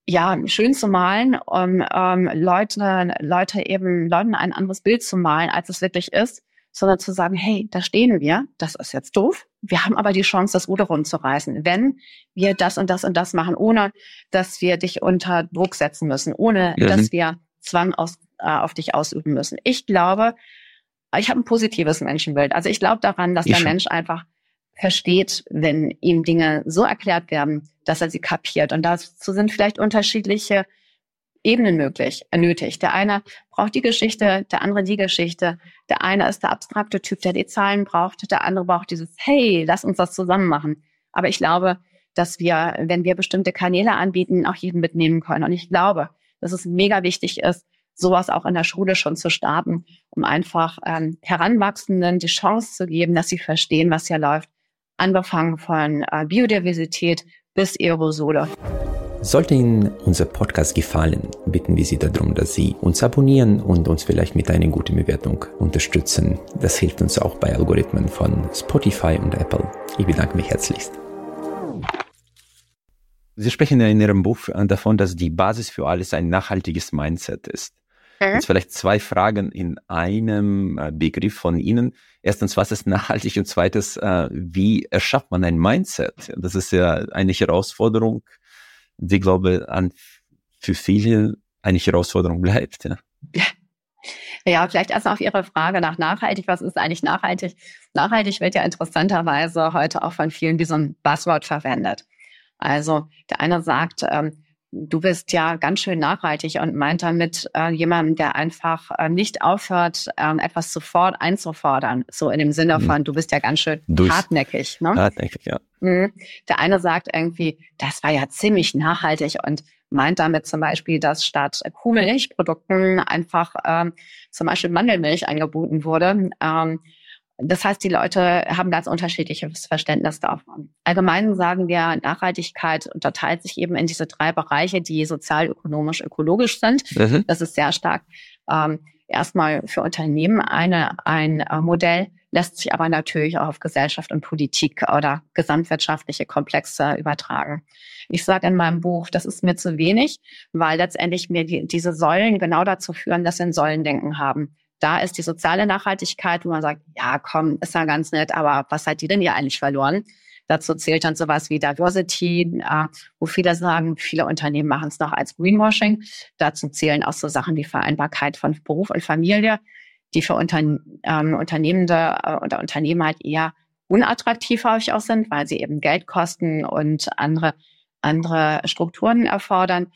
ja schön zu malen, um ähm, Leute, Leute eben Leuten ein anderes Bild zu malen, als es wirklich ist, sondern zu sagen, hey, da stehen wir, das ist jetzt doof, wir haben aber die Chance, das Ruder rumzureißen, wenn wir das und das und das machen, ohne dass wir dich unter Druck setzen müssen, ohne ja. dass wir Zwang aus, äh, auf dich ausüben müssen. Ich glaube, ich habe ein positives Menschenbild. Also ich glaube daran, dass ich der schon. Mensch einfach versteht, wenn ihm Dinge so erklärt werden, dass er sie kapiert. Und dazu sind vielleicht unterschiedliche Ebenen möglich, äh, nötig. Der eine braucht die Geschichte, der andere die Geschichte. Der eine ist der abstrakte Typ, der die Zahlen braucht. Der andere braucht dieses, hey, lass uns das zusammen machen. Aber ich glaube, dass wir, wenn wir bestimmte Kanäle anbieten, auch jeden mitnehmen können. Und ich glaube, dass es mega wichtig ist, sowas auch in der Schule schon zu starten, um einfach ähm, Heranwachsenden die Chance zu geben, dass sie verstehen, was hier läuft. Angefangen von äh, Biodiversität bis Aerosole. Sollte Ihnen unser Podcast gefallen, bitten wir Sie darum, dass Sie uns abonnieren und uns vielleicht mit einer guten Bewertung unterstützen. Das hilft uns auch bei Algorithmen von Spotify und Apple. Ich bedanke mich herzlichst. Sie sprechen in Ihrem Buch davon, dass die Basis für alles ein nachhaltiges Mindset ist. Jetzt vielleicht zwei Fragen in einem äh, Begriff von Ihnen. Erstens, was ist nachhaltig? Und zweites, äh, wie erschafft man ein Mindset? Das ist ja eine Herausforderung, die, glaube an für viele eine Herausforderung bleibt. Ja. Ja, vielleicht erst auf Ihre Frage nach nachhaltig. Was ist eigentlich nachhaltig? Nachhaltig wird ja interessanterweise heute auch von vielen wie so ein Buzzword verwendet. Also der eine sagt, ähm, du bist ja ganz schön nachhaltig und meint damit äh, jemanden, der einfach äh, nicht aufhört, äh, etwas sofort einzufordern. So in dem Sinne mhm. von, du bist ja ganz schön Durch. hartnäckig. Ne? Hartnäckig, ja. Mhm. Der eine sagt irgendwie, das war ja ziemlich nachhaltig und meint damit zum Beispiel, dass statt Kuhmilchprodukten einfach ähm, zum Beispiel Mandelmilch angeboten wurde. Ähm, das heißt, die Leute haben ganz unterschiedliches Verständnis davon. Allgemein sagen wir, Nachhaltigkeit unterteilt sich eben in diese drei Bereiche, die sozial, ökonomisch, ökologisch sind. Mhm. Das ist sehr stark ähm, erstmal für Unternehmen eine, ein äh, Modell, lässt sich aber natürlich auch auf Gesellschaft und Politik oder gesamtwirtschaftliche Komplexe übertragen. Ich sage in meinem Buch, das ist mir zu wenig, weil letztendlich mir die, diese Säulen genau dazu führen, dass wir ein Säulendenken haben. Da ist die soziale Nachhaltigkeit, wo man sagt, ja, komm, ist ja ganz nett, aber was hat die denn hier eigentlich verloren? Dazu zählt dann sowas wie Diversity, äh, wo viele sagen, viele Unternehmen machen es noch als Greenwashing. Dazu zählen auch so Sachen wie Vereinbarkeit von Beruf und Familie, die für Unterne ähm, Unternehmende äh, Unternehmen halt eher unattraktiv häufig auch sind, weil sie eben Geld kosten und andere, andere Strukturen erfordern.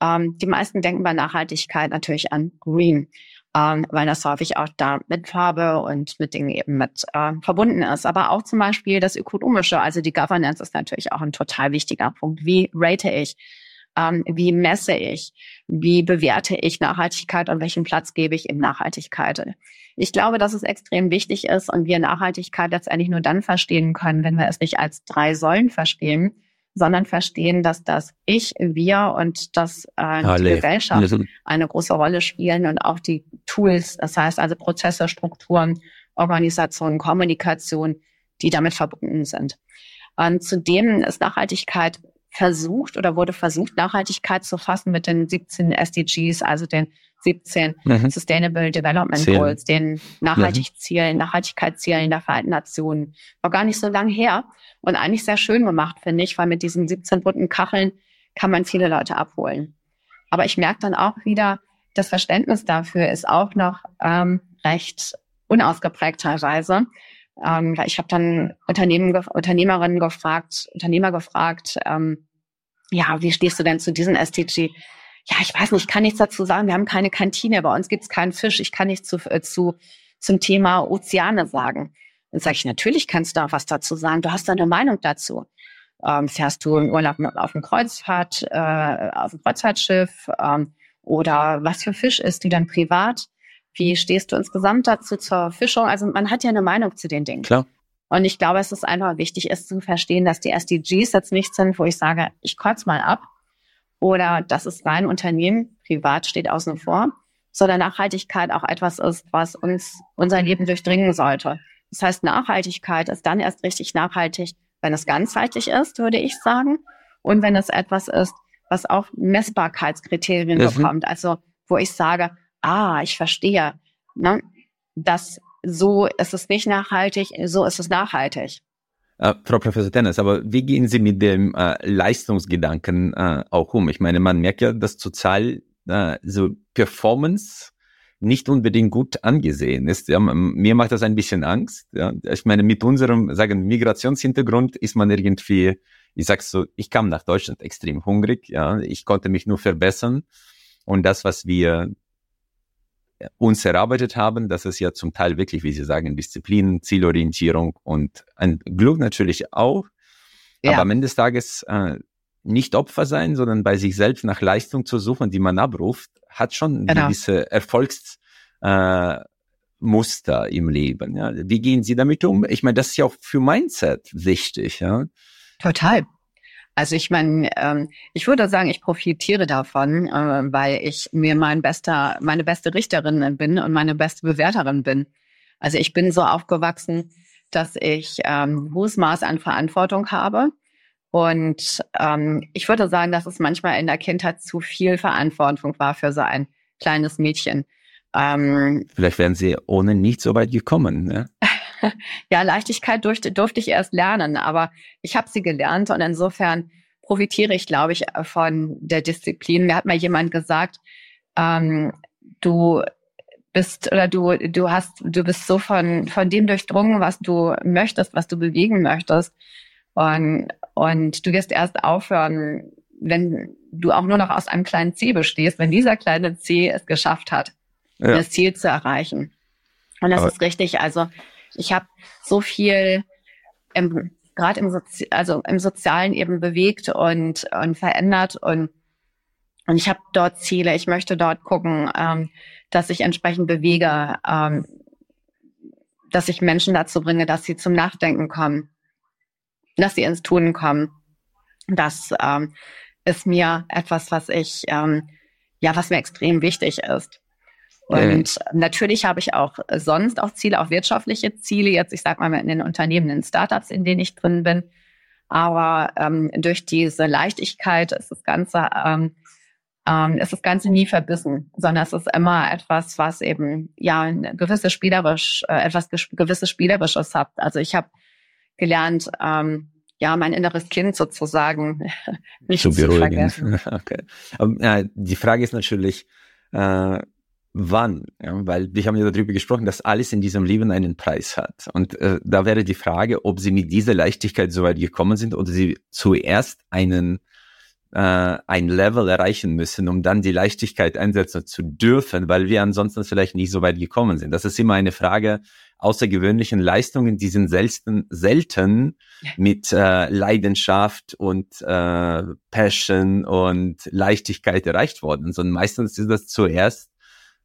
Ähm, die meisten denken bei Nachhaltigkeit natürlich an Green ähm, weil das häufig auch da mit Farbe und mit Dingen eben mit äh, verbunden ist. Aber auch zum Beispiel das Ökonomische, also die Governance ist natürlich auch ein total wichtiger Punkt. Wie rate ich? Ähm, wie messe ich? Wie bewerte ich Nachhaltigkeit und welchen Platz gebe ich in Nachhaltigkeit? Ich glaube, dass es extrem wichtig ist und wir Nachhaltigkeit letztendlich nur dann verstehen können, wenn wir es nicht als drei Säulen verstehen, sondern verstehen, dass das Ich, wir und das äh, die Gesellschaft eine große Rolle spielen und auch die Tools, das heißt also Prozesse, Strukturen, Organisationen, Kommunikation, die damit verbunden sind. Und zudem ist Nachhaltigkeit versucht oder wurde versucht, Nachhaltigkeit zu fassen mit den 17 SDGs, also den 17 mhm. Sustainable Development Zielen. Goals, den Nachhaltigkeitszielen, mhm. Nachhaltigkeitszielen der Vereinten Nationen. War gar nicht so lang her und eigentlich sehr schön gemacht, finde ich, weil mit diesen 17 bunten Kacheln kann man viele Leute abholen. Aber ich merke dann auch wieder, das Verständnis dafür ist auch noch ähm, recht unausgeprägt teilweise. Ähm, ich habe dann Unternehmen, Unternehmerinnen gefragt, Unternehmer gefragt, ähm, ja, wie stehst du denn zu diesem SDG? Ja, ich weiß nicht, ich kann nichts dazu sagen. Wir haben keine Kantine, bei uns gibt's keinen Fisch. Ich kann nichts zu, äh, zu, zum Thema Ozeane sagen. Dann sage ich, natürlich kannst du auch was dazu sagen. Du hast da eine Meinung dazu. Ähm, fährst du im Urlaub auf dem Kreuzfahrt, äh, auf dem Kreuzfahrtschiff ähm, oder was für Fisch ist die dann privat? Wie stehst du insgesamt dazu zur Fischung? Also man hat ja eine Meinung zu den Dingen. Klar. Und ich glaube, es ist einfach wichtig, ist zu verstehen, dass die SDGs jetzt nicht sind, wo ich sage, ich kotze mal ab oder das ist rein Unternehmen, privat steht außen vor, sondern Nachhaltigkeit auch etwas ist, was uns unser Leben durchdringen sollte. Das heißt, Nachhaltigkeit ist dann erst richtig nachhaltig, wenn es ganzheitlich ist, würde ich sagen. Und wenn es etwas ist, was auch Messbarkeitskriterien mhm. bekommt. Also, wo ich sage, ah, ich verstehe, ne, dass so ist es nicht nachhaltig, so ist es nachhaltig. Uh, Frau Professor Tennis, aber wie gehen Sie mit dem uh, Leistungsgedanken uh, auch um? Ich meine, man merkt ja, dass zurzeit so Performance nicht unbedingt gut angesehen ist. Ja, mir macht das ein bisschen Angst. Ja. Ich meine, mit unserem, sagen, Migrationshintergrund ist man irgendwie, ich sag's so, ich kam nach Deutschland extrem hungrig. Ja, ich konnte mich nur verbessern. Und das, was wir uns erarbeitet haben, das ist ja zum Teil wirklich, wie Sie sagen, Disziplin, Zielorientierung und ein Glück natürlich auch. Ja. Aber am Ende des Tages äh, nicht Opfer sein, sondern bei sich selbst nach Leistung zu suchen, die man abruft, hat schon genau. gewisse Erfolgsmuster äh, im Leben. Ja. Wie gehen Sie damit um? Ich meine, das ist ja auch für Mindset wichtig. Ja. Total. Also ich meine, ähm, ich würde sagen, ich profitiere davon, äh, weil ich mir mein bester, meine beste Richterin bin und meine beste Bewerterin bin. Also ich bin so aufgewachsen, dass ich ähm, hohes Maß an Verantwortung habe. Und ähm, ich würde sagen, dass es manchmal in der Kindheit zu viel Verantwortung war für so ein kleines Mädchen. Ähm, Vielleicht wären Sie ohne nicht so weit gekommen. Ne? ja, Leichtigkeit durfte, durfte ich erst lernen, aber ich habe sie gelernt und insofern profitiere ich, glaube ich, von der Disziplin. Mir hat mal jemand gesagt, ähm, du bist oder du du hast du bist so von von dem durchdrungen, was du möchtest, was du bewegen möchtest und und du wirst erst aufhören, wenn du auch nur noch aus einem kleinen C bestehst, wenn dieser kleine C es geschafft hat, ja. das Ziel zu erreichen. Und das Aber ist richtig. Also ich habe so viel im, gerade im, Sozi also im Sozialen eben bewegt und, und verändert und und ich habe dort Ziele. Ich möchte dort gucken, ähm, dass ich entsprechend bewege, ähm, dass ich Menschen dazu bringe, dass sie zum Nachdenken kommen, dass sie ins Tun kommen. Das ähm, ist mir etwas, was ich ähm, ja, was mir extrem wichtig ist. Und mhm. natürlich habe ich auch sonst auch Ziele, auch wirtschaftliche Ziele. Jetzt, ich sage mal, in den Unternehmen, in den Startups, in denen ich drin bin. Aber ähm, durch diese Leichtigkeit ist das Ganze, ähm, ähm, ist das Ganze nie verbissen, sondern es ist immer etwas, was eben ja ein gewisses spielerisch, äh, etwas gewisses spielerisches hat. Also ich habe gelernt, ähm, ja, mein inneres Kind sozusagen nicht zu, zu vergessen. Okay. Aber, ja, die Frage ist natürlich, äh, wann, ja, weil wir haben ja darüber gesprochen, dass alles in diesem Leben einen Preis hat. Und äh, da wäre die Frage, ob sie mit dieser Leichtigkeit so weit gekommen sind oder sie zuerst einen äh, ein Level erreichen müssen, um dann die Leichtigkeit einsetzen zu dürfen, weil wir ansonsten vielleicht nicht so weit gekommen sind. Das ist immer eine Frage außergewöhnlichen Leistungen, die sind selten, selten mit äh, Leidenschaft und äh, Passion und Leichtigkeit erreicht worden, sondern meistens ist das zuerst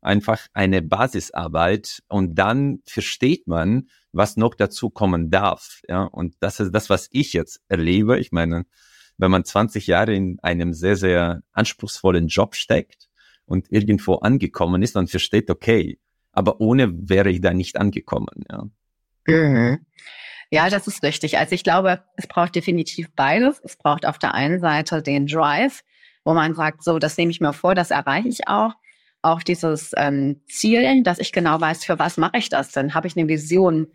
einfach eine Basisarbeit und dann versteht man, was noch dazu kommen darf. Ja, und das ist das, was ich jetzt erlebe. Ich meine, wenn man 20 Jahre in einem sehr, sehr anspruchsvollen Job steckt und irgendwo angekommen ist, dann versteht, okay, aber ohne wäre ich da nicht angekommen. Ja. Mhm. Ja, das ist richtig. Also ich glaube, es braucht definitiv beides. Es braucht auf der einen Seite den Drive, wo man sagt, so, das nehme ich mir vor, das erreiche ich auch auch dieses ähm, Ziel, dass ich genau weiß, für was mache ich das denn? Habe ich eine Vision?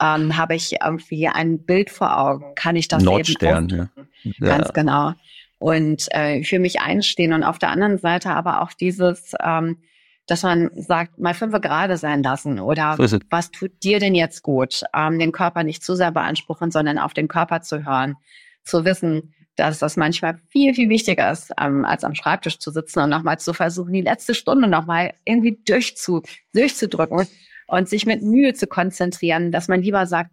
Ähm, Habe ich irgendwie ein Bild vor Augen? Kann ich das Nordstern, eben ja. Ganz ja. genau. Und äh, für mich einstehen und auf der anderen Seite aber auch dieses, ähm, dass man sagt, mal fünf gerade sein lassen oder so was tut dir denn jetzt gut? Ähm, den Körper nicht zu sehr beanspruchen, sondern auf den Körper zu hören, zu wissen, dass das manchmal viel, viel wichtiger ist, ähm, als am Schreibtisch zu sitzen und nochmal zu versuchen, die letzte Stunde nochmal irgendwie durchzu, durchzudrücken und sich mit Mühe zu konzentrieren, dass man lieber sagt,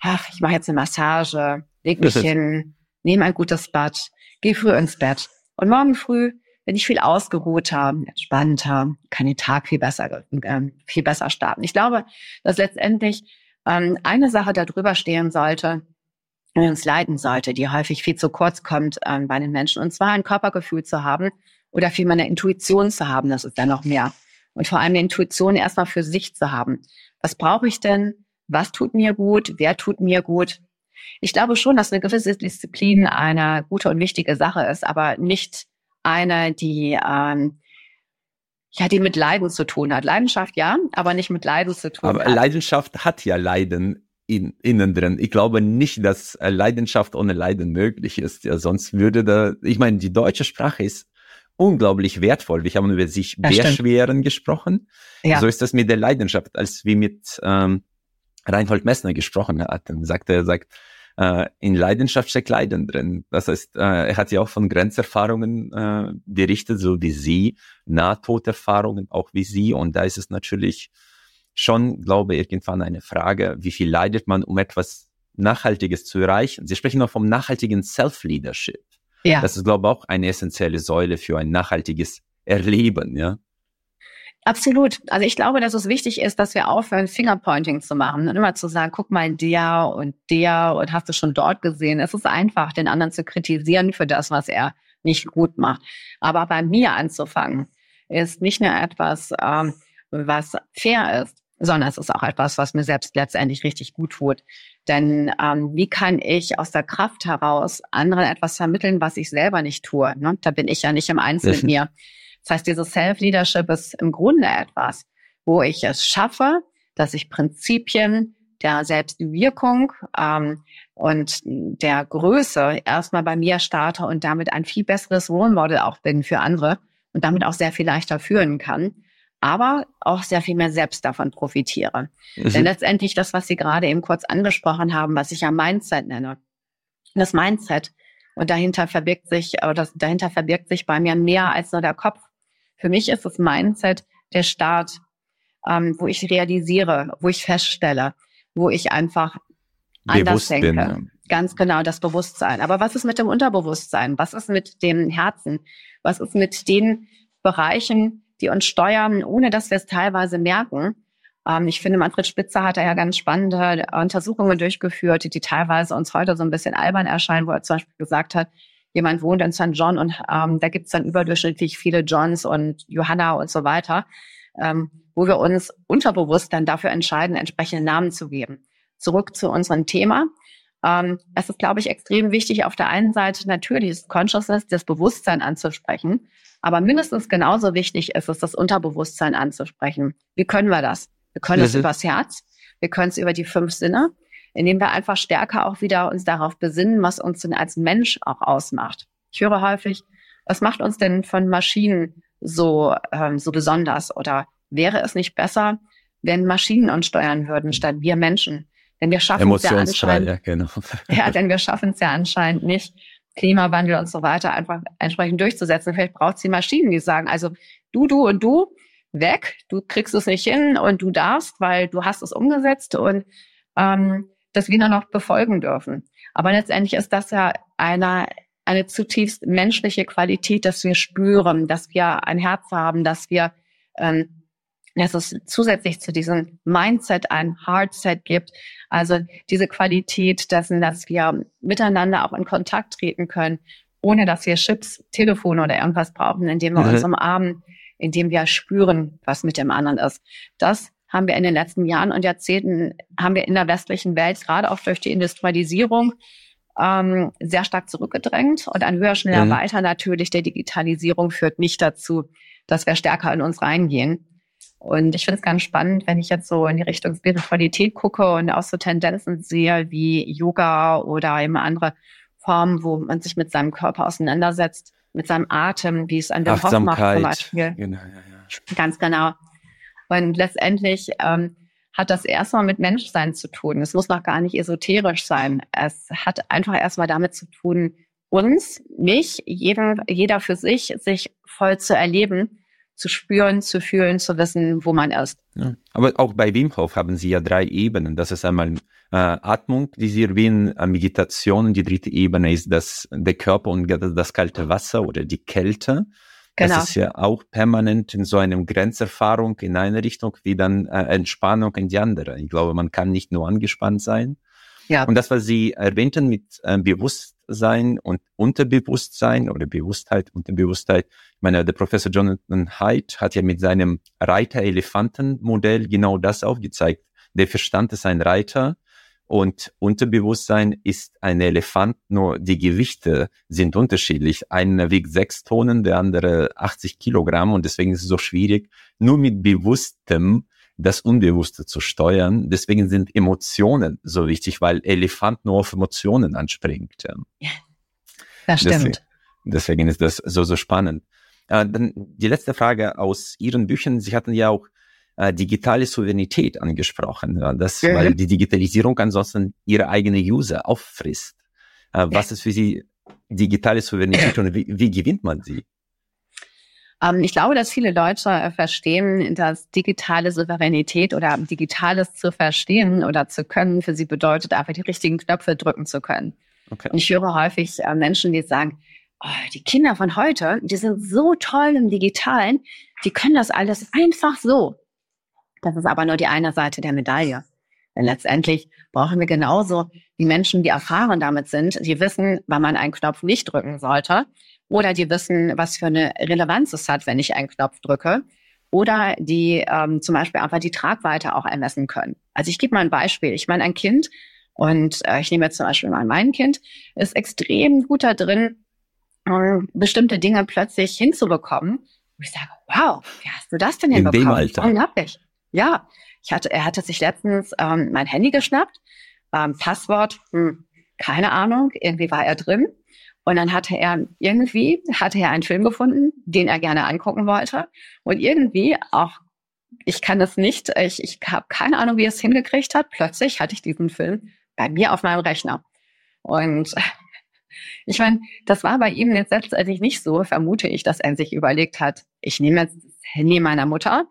ach, ich mache jetzt eine Massage, leg mich hin, nehme ein gutes Bad, geh früh ins Bett. Und morgen früh, wenn ich viel ausgeruht habe, entspannter, kann den Tag viel besser, äh, viel besser starten. Ich glaube, dass letztendlich ähm, eine Sache darüber stehen sollte, uns leiden sollte, die häufig viel zu kurz kommt ähm, bei den Menschen. Und zwar ein Körpergefühl zu haben oder vielmehr eine Intuition zu haben, das ist dann noch mehr. Und vor allem eine Intuition erstmal für sich zu haben. Was brauche ich denn? Was tut mir gut? Wer tut mir gut? Ich glaube schon, dass eine gewisse Disziplin eine gute und wichtige Sache ist, aber nicht eine, die ähm, ja, die mit Leiden zu tun hat. Leidenschaft ja, aber nicht mit Leiden zu tun aber hat. Leidenschaft hat ja Leiden in, innen drin. Ich glaube nicht, dass äh, Leidenschaft ohne Leiden möglich ist. Ja, sonst würde da, ich meine, die deutsche Sprache ist unglaublich wertvoll. Wir haben über sich beschweren gesprochen. Ja. So ist das mit der Leidenschaft, als wir mit ähm, Reinhold Messner gesprochen hatten. Sagt er, sagt, äh, in Leidenschaft steckt Leiden drin. Das heißt, äh, er hat ja auch von Grenzerfahrungen äh, berichtet, so wie Sie, Nahtoderfahrungen auch wie Sie. Und da ist es natürlich schon, glaube ich, irgendwann eine Frage, wie viel leidet man, um etwas Nachhaltiges zu erreichen. Sie sprechen noch vom nachhaltigen Self-Leadership. Ja. Das ist, glaube ich, auch eine essentielle Säule für ein nachhaltiges Erleben, ja. Absolut. Also ich glaube, dass es wichtig ist, dass wir aufhören, Fingerpointing zu machen und immer zu sagen, guck mal, der und der und hast du schon dort gesehen. Es ist einfach, den anderen zu kritisieren für das, was er nicht gut macht. Aber bei mir anzufangen, ist nicht nur etwas, ähm, was fair ist, sondern es ist auch etwas, was mir selbst letztendlich richtig gut tut. Denn ähm, wie kann ich aus der Kraft heraus anderen etwas vermitteln, was ich selber nicht tue? Ne? Da bin ich ja nicht im Einzelnen mit mir. Das heißt, dieses Self-Leadership ist im Grunde etwas, wo ich es schaffe, dass ich Prinzipien der Selbstwirkung ähm, und der Größe erstmal bei mir starte und damit ein viel besseres Role Model auch bin für andere und damit auch sehr viel leichter führen kann, aber auch sehr viel mehr selbst davon profitiere. Mhm. Denn letztendlich das, was Sie gerade eben kurz angesprochen haben, was ich ja Mindset nenne. Das Mindset und dahinter verbirgt sich, oder dahinter verbirgt sich bei mir mehr als nur der Kopf. Für mich ist das Mindset der Start, ähm, wo ich realisiere, wo ich feststelle, wo ich einfach anders denke. Bin. Ganz genau, das Bewusstsein. Aber was ist mit dem Unterbewusstsein? Was ist mit dem Herzen? Was ist mit den Bereichen, die uns steuern, ohne dass wir es teilweise merken? Ähm, ich finde, Manfred Spitzer hat da ja ganz spannende Untersuchungen durchgeführt, die teilweise uns heute so ein bisschen albern erscheinen, wo er zum Beispiel gesagt hat, jemand wohnt in St. John und ähm, da gibt es dann überdurchschnittlich viele Johns und Johanna und so weiter, ähm, wo wir uns unterbewusst dann dafür entscheiden, entsprechende Namen zu geben. Zurück zu unserem Thema. Ähm, es ist, glaube ich, extrem wichtig, auf der einen Seite natürlich das Consciousness, das Bewusstsein anzusprechen, aber mindestens genauso wichtig ist es, das Unterbewusstsein anzusprechen. Wie können wir das? Wir können es übers Herz, wir können es über die fünf Sinne, indem wir einfach stärker auch wieder uns darauf besinnen, was uns denn als Mensch auch ausmacht. Ich höre häufig, was macht uns denn von Maschinen so, ähm, so besonders? Oder wäre es nicht besser, wenn Maschinen uns steuern würden, statt wir Menschen? Denn wir schaffen es ja anscheinend. Ja, genau. ja, denn wir schaffen es ja anscheinend nicht, Klimawandel und so weiter einfach entsprechend durchzusetzen. Vielleicht braucht es die Maschinen, die sagen, also du, du und du, weg, du kriegst es nicht hin und du darfst, weil du hast es umgesetzt und ähm, das wir nur noch befolgen dürfen. Aber letztendlich ist das ja eine, eine zutiefst menschliche Qualität, dass wir spüren, dass wir ein Herz haben, dass wir, ähm, dass es zusätzlich zu diesem Mindset ein Heartset gibt. Also diese Qualität dessen, dass wir miteinander auch in Kontakt treten können, ohne dass wir Chips, Telefone oder irgendwas brauchen, indem wir mhm. uns umarmen, indem wir spüren, was mit dem anderen ist. Das haben wir in den letzten Jahren und Jahrzehnten, haben wir in der westlichen Welt, gerade auch durch die Industrialisierung, ähm, sehr stark zurückgedrängt. Und ein höher, schneller, mhm. weiter natürlich der Digitalisierung führt nicht dazu, dass wir stärker in uns reingehen. Und ich finde es ganz spannend, wenn ich jetzt so in die Richtung Spiritualität gucke und auch so Tendenzen sehe wie Yoga oder eben andere Formen, wo man sich mit seinem Körper auseinandersetzt, mit seinem Atem, wie es an dem Hof macht zum Beispiel. Genau, ja, ja. Ganz genau. Und letztendlich ähm, hat das erstmal mit Menschsein zu tun. Es muss noch gar nicht esoterisch sein. Es hat einfach erstmal damit zu tun, uns, mich, jeder, jeder für sich, sich voll zu erleben, zu spüren, zu fühlen, zu wissen, wo man ist. Ja, aber auch bei Wim Hof haben Sie ja drei Ebenen. Das ist einmal äh, Atmung, die Sie erwähnen, äh, Meditation. Die dritte Ebene ist das, der Körper und das kalte Wasser oder die Kälte. Genau. Das ist ja auch permanent in so einem Grenzerfahrung in eine Richtung wie dann äh, Entspannung in die andere. Ich glaube, man kann nicht nur angespannt sein. Ja. Und das, was Sie erwähnten mit äh, Bewusstsein und Unterbewusstsein oder Bewusstheit, Unterbewusstheit. Ich meine, der Professor Jonathan Haidt hat ja mit seinem Reiter-Elefanten-Modell genau das aufgezeigt. Der Verstand ist ein Reiter Und Unterbewusstsein ist ein Elefant, nur die Gewichte sind unterschiedlich. Einer wiegt sechs Tonnen, der andere 80 Kilogramm und deswegen ist es so schwierig, nur mit Bewusstem das Unbewusste zu steuern. Deswegen sind Emotionen so wichtig, weil Elefant nur auf Emotionen anspringt. Ja, das stimmt. Deswegen, deswegen ist das so, so spannend. Äh, dann die letzte Frage aus Ihren Büchern. Sie hatten ja auch äh, digitale Souveränität angesprochen, ja, das, mhm. weil die Digitalisierung ansonsten ihre eigene User auffrisst. Äh, was ist für Sie digitale Souveränität und wie, wie gewinnt man sie? Ähm, ich glaube, dass viele Leute äh, verstehen, dass digitale Souveränität oder Digitales zu verstehen oder zu können für sie bedeutet, einfach die richtigen Knöpfe drücken zu können. Okay. Und ich höre häufig äh, Menschen, die sagen, oh, die Kinder von heute, die sind so toll im Digitalen, die können das alles einfach so. Das ist aber nur die eine Seite der Medaille. Denn letztendlich brauchen wir genauso die Menschen, die erfahren damit sind, die wissen, wann man einen Knopf nicht drücken sollte oder die wissen, was für eine Relevanz es hat, wenn ich einen Knopf drücke oder die ähm, zum Beispiel einfach die Tragweite auch ermessen können. Also ich gebe mal ein Beispiel. Ich meine, ein Kind, und äh, ich nehme jetzt zum Beispiel mal mein Kind, ist extrem gut da drin, äh, bestimmte Dinge plötzlich hinzubekommen. Und ich sage, wow, wie hast du das denn hinbekommen? In dem Alter. Unglaublich. Ja, ich hatte, er hatte sich letztens ähm, mein Handy geschnappt, ähm, Passwort, hm, keine Ahnung, irgendwie war er drin. Und dann hatte er irgendwie, hatte er einen Film gefunden, den er gerne angucken wollte. Und irgendwie auch, ich kann das nicht, ich, ich habe keine Ahnung, wie er es hingekriegt hat. Plötzlich hatte ich diesen Film bei mir auf meinem Rechner. Und ich meine, das war bei ihm jetzt letztendlich nicht so, vermute ich, dass er sich überlegt hat, ich nehme jetzt das Handy meiner Mutter,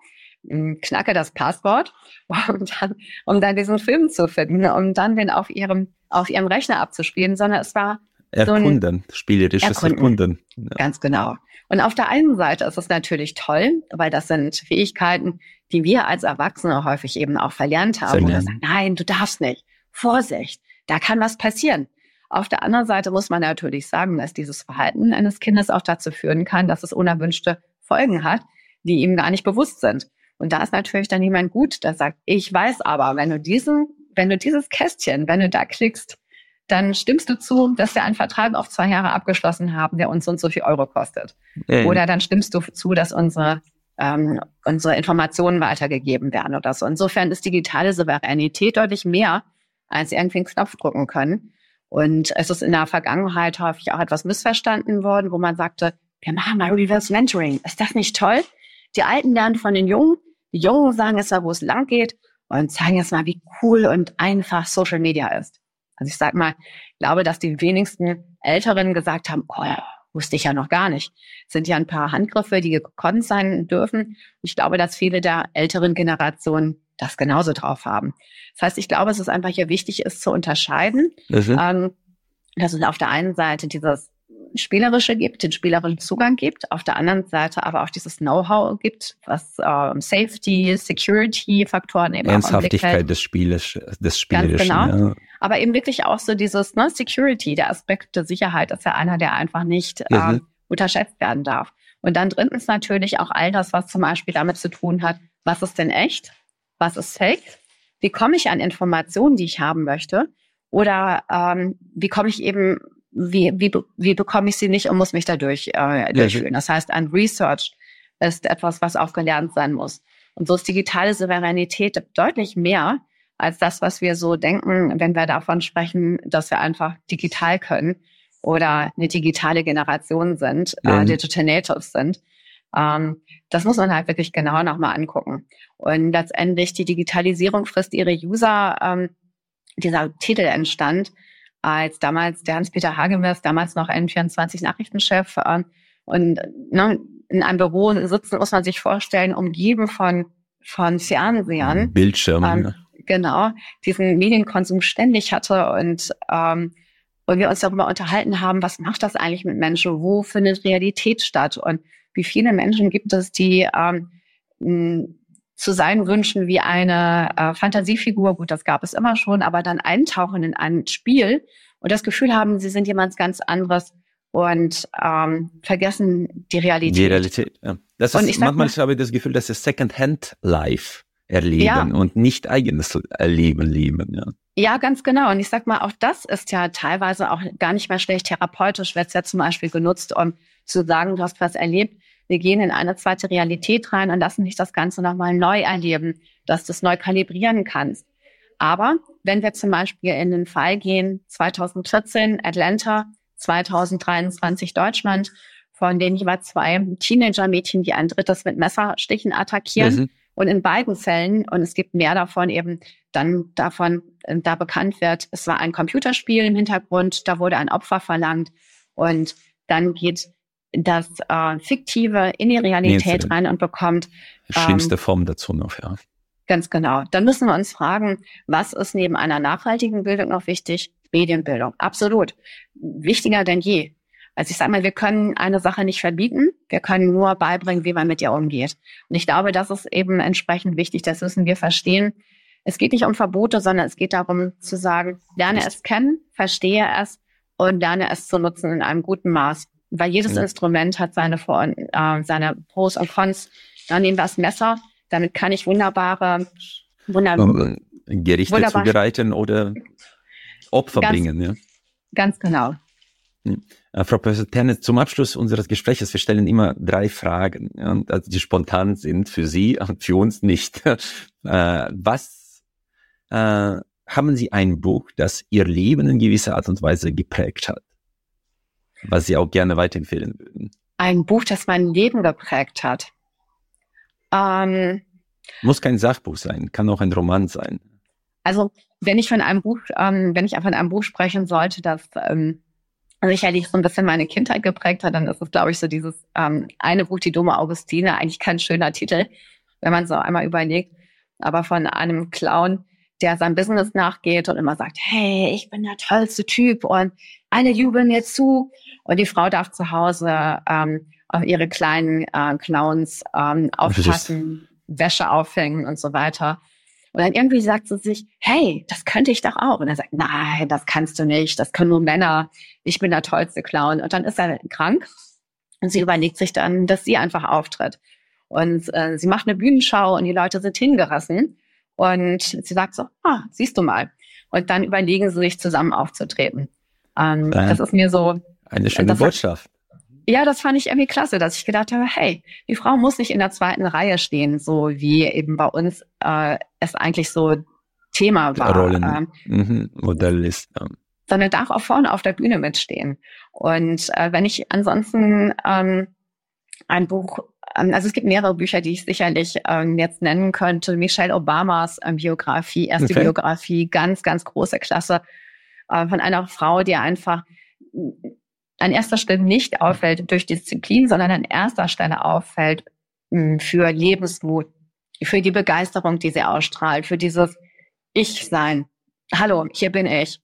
knacke das Passwort, um dann, um dann diesen Film zu finden, um dann den auf ihrem, auf ihrem Rechner abzuspielen, sondern es war Erkunden, so spielerisches Erkunden. Erkunden. Ja. Ganz genau. Und auf der einen Seite ist es natürlich toll, weil das sind Fähigkeiten, die wir als Erwachsene häufig eben auch verlernt haben. Oder sagen, nein, du darfst nicht. Vorsicht, da kann was passieren. Auf der anderen Seite muss man natürlich sagen, dass dieses Verhalten eines Kindes auch dazu führen kann, dass es unerwünschte Folgen hat, die ihm gar nicht bewusst sind. Und da ist natürlich dann jemand gut, der sagt, ich weiß aber, wenn du diesen, wenn du dieses Kästchen, wenn du da klickst, dann stimmst du zu, dass wir einen Vertrag auf zwei Jahre abgeschlossen haben, der uns so und so viel Euro kostet. Mhm. Oder dann stimmst du zu, dass unsere, ähm, unsere Informationen weitergegeben werden oder so. Insofern ist digitale Souveränität deutlich mehr, als irgendwie einen Knopf drücken können. Und es ist in der Vergangenheit häufig auch etwas missverstanden worden, wo man sagte, wir machen mal Reverse Mentoring. Ist das nicht toll? Die Alten lernen von den Jungen, die Jungen sagen jetzt mal, wo es lang geht und zeigen jetzt mal, wie cool und einfach Social Media ist. Also ich sag mal, glaube, dass die wenigsten Älteren gesagt haben, oh, ja, wusste ich ja noch gar nicht. Es sind ja ein paar Handgriffe, die gekonnt sein dürfen. Ich glaube, dass viele der älteren Generationen das genauso drauf haben. Das heißt, ich glaube, es ist einfach hier wichtig, ist zu unterscheiden, mhm. ähm, dass es auf der einen Seite dieses Spielerische gibt, den spielerischen Zugang gibt, auf der anderen Seite aber auch dieses Know-how gibt, was ähm, Safety, Security-Faktoren eben Ernsthaftigkeit des Spieles, des Spielerischen. Ganz genau. Ja. Aber eben wirklich auch so dieses ne, Security, der Aspekt der Sicherheit ist ja einer, der einfach nicht mhm. ähm, unterschätzt werden darf. Und dann drittens natürlich auch all das, was zum Beispiel damit zu tun hat, was ist denn echt, was ist fake, wie komme ich an Informationen, die ich haben möchte, oder ähm, wie komme ich eben wie, wie, wie bekomme ich sie nicht und muss mich dadurch äh, durchführen. Das heißt, ein Research ist etwas, was auch gelernt sein muss. Und so ist digitale Souveränität deutlich mehr als das, was wir so denken, wenn wir davon sprechen, dass wir einfach digital können oder eine digitale Generation sind, äh, Digital Natives sind. Ähm, das muss man halt wirklich genauer nochmal angucken. Und letztendlich die Digitalisierung frisst ihre User. Ähm, dieser Titel entstand, als damals der Hans-Peter Hagemes, damals noch N24-Nachrichtenchef, äh, und ne, in einem Büro sitzen, muss man sich vorstellen, umgeben von, von Fernsehern. Bildschirmen. Ähm, genau, diesen Medienkonsum ständig hatte und, ähm, und wir uns darüber unterhalten haben, was macht das eigentlich mit Menschen? Wo findet Realität statt? Und wie viele Menschen gibt es, die ähm, zu sein wünschen wie eine äh, Fantasiefigur. Gut, das gab es immer schon, aber dann eintauchen in ein Spiel und das Gefühl haben, sie sind jemand ganz anderes und ähm, vergessen die Realität. Die Realität, ja. Das ist, manchmal mal, habe ich das Gefühl, dass es Second-Hand-Life erleben ja. und nicht eigenes Leben leben, ja. Ja, ganz genau. Und ich sag mal, auch das ist ja teilweise auch gar nicht mehr schlecht. Therapeutisch wird es ja zum Beispiel genutzt, um zu sagen, du hast was erlebt. Wir gehen in eine zweite Realität rein und lassen dich das Ganze nochmal neu erleben, dass du es neu kalibrieren kannst. Aber wenn wir zum Beispiel in den Fall gehen, 2014 Atlanta, 2023 Deutschland, von denen jeweils zwei Teenager-Mädchen, die ein drittes mit Messerstichen attackieren. Mhm. Und in beiden Fällen, und es gibt mehr davon eben, dann davon, äh, da bekannt wird, es war ein Computerspiel im Hintergrund, da wurde ein Opfer verlangt und dann geht das äh, Fiktive in die Realität rein und bekommt. Schlimmste ähm, Form dazu noch, ja. Ganz genau. Dann müssen wir uns fragen, was ist neben einer nachhaltigen Bildung noch wichtig? Medienbildung. Absolut. Wichtiger denn je. Also ich sage mal, wir können eine Sache nicht verbieten, wir können nur beibringen, wie man mit ihr umgeht. Und ich glaube, das ist eben entsprechend wichtig, das müssen wir verstehen. Es geht nicht um Verbote, sondern es geht darum zu sagen, lerne es kennen, verstehe es und lerne es zu nutzen in einem guten Maß. Weil jedes ja. Instrument hat seine, Vor äh, seine Pros und Cons. Dann nehmen wir das Messer, damit kann ich wunderbare, wunderbare Gerichte wunderbar, zubereiten oder Opfer ganz, bringen. Ja. Ganz genau. Äh, Frau Professor Terne, zum Abschluss unseres Gesprächs, wir stellen immer drei Fragen, ja, also die spontan sind für Sie und für uns nicht. äh, was äh, haben Sie ein Buch, das Ihr Leben in gewisser Art und Weise geprägt hat, was Sie auch gerne weiterempfehlen würden? Ein Buch, das mein Leben geprägt hat. Ähm, Muss kein Sachbuch sein, kann auch ein Roman sein. Also wenn ich von einem Buch, ähm, wenn ich von einem Buch sprechen sollte, das ähm, sicherlich so ein bisschen meine Kindheit geprägt hat, dann ist es, glaube ich, so dieses ähm, eine Buch, die dumme Augustine, eigentlich kein schöner Titel, wenn man so einmal überlegt, aber von einem Clown, der sein Business nachgeht und immer sagt, hey, ich bin der tollste Typ und alle jubeln mir zu und die Frau darf zu Hause ähm, auf ihre kleinen äh, Clowns ähm, aufpassen, Wäsche aufhängen und so weiter. Und dann irgendwie sagt sie sich, hey, das könnte ich doch auch. Und er sagt, nein, das kannst du nicht, das können nur Männer, ich bin der tollste Clown. Und dann ist er krank und sie überlegt sich dann, dass sie einfach auftritt. Und äh, sie macht eine Bühnenschau und die Leute sind hingerissen. Und sie sagt so, ah, siehst du mal. Und dann überlegen sie sich zusammen aufzutreten. Ähm, das ist mir so. Eine schöne Botschaft ja, das fand ich irgendwie klasse, dass ich gedacht habe, hey, die Frau muss nicht in der zweiten Reihe stehen, so wie eben bei uns äh, es eigentlich so Thema war. Rollen, ähm, mhm, Modell ist. Ja. Sondern darf auch vorne auf der Bühne mitstehen. Und äh, wenn ich ansonsten ähm, ein Buch, ähm, also es gibt mehrere Bücher, die ich sicherlich ähm, jetzt nennen könnte. Michelle Obamas ähm, Biografie, erste okay. Biografie, ganz, ganz große Klasse äh, von einer Frau, die einfach an erster Stelle nicht auffällt durch Disziplin, sondern an erster Stelle auffällt hm, für Lebensmut, für die Begeisterung, die sie ausstrahlt, für dieses Ich-Sein. Hallo, hier bin ich.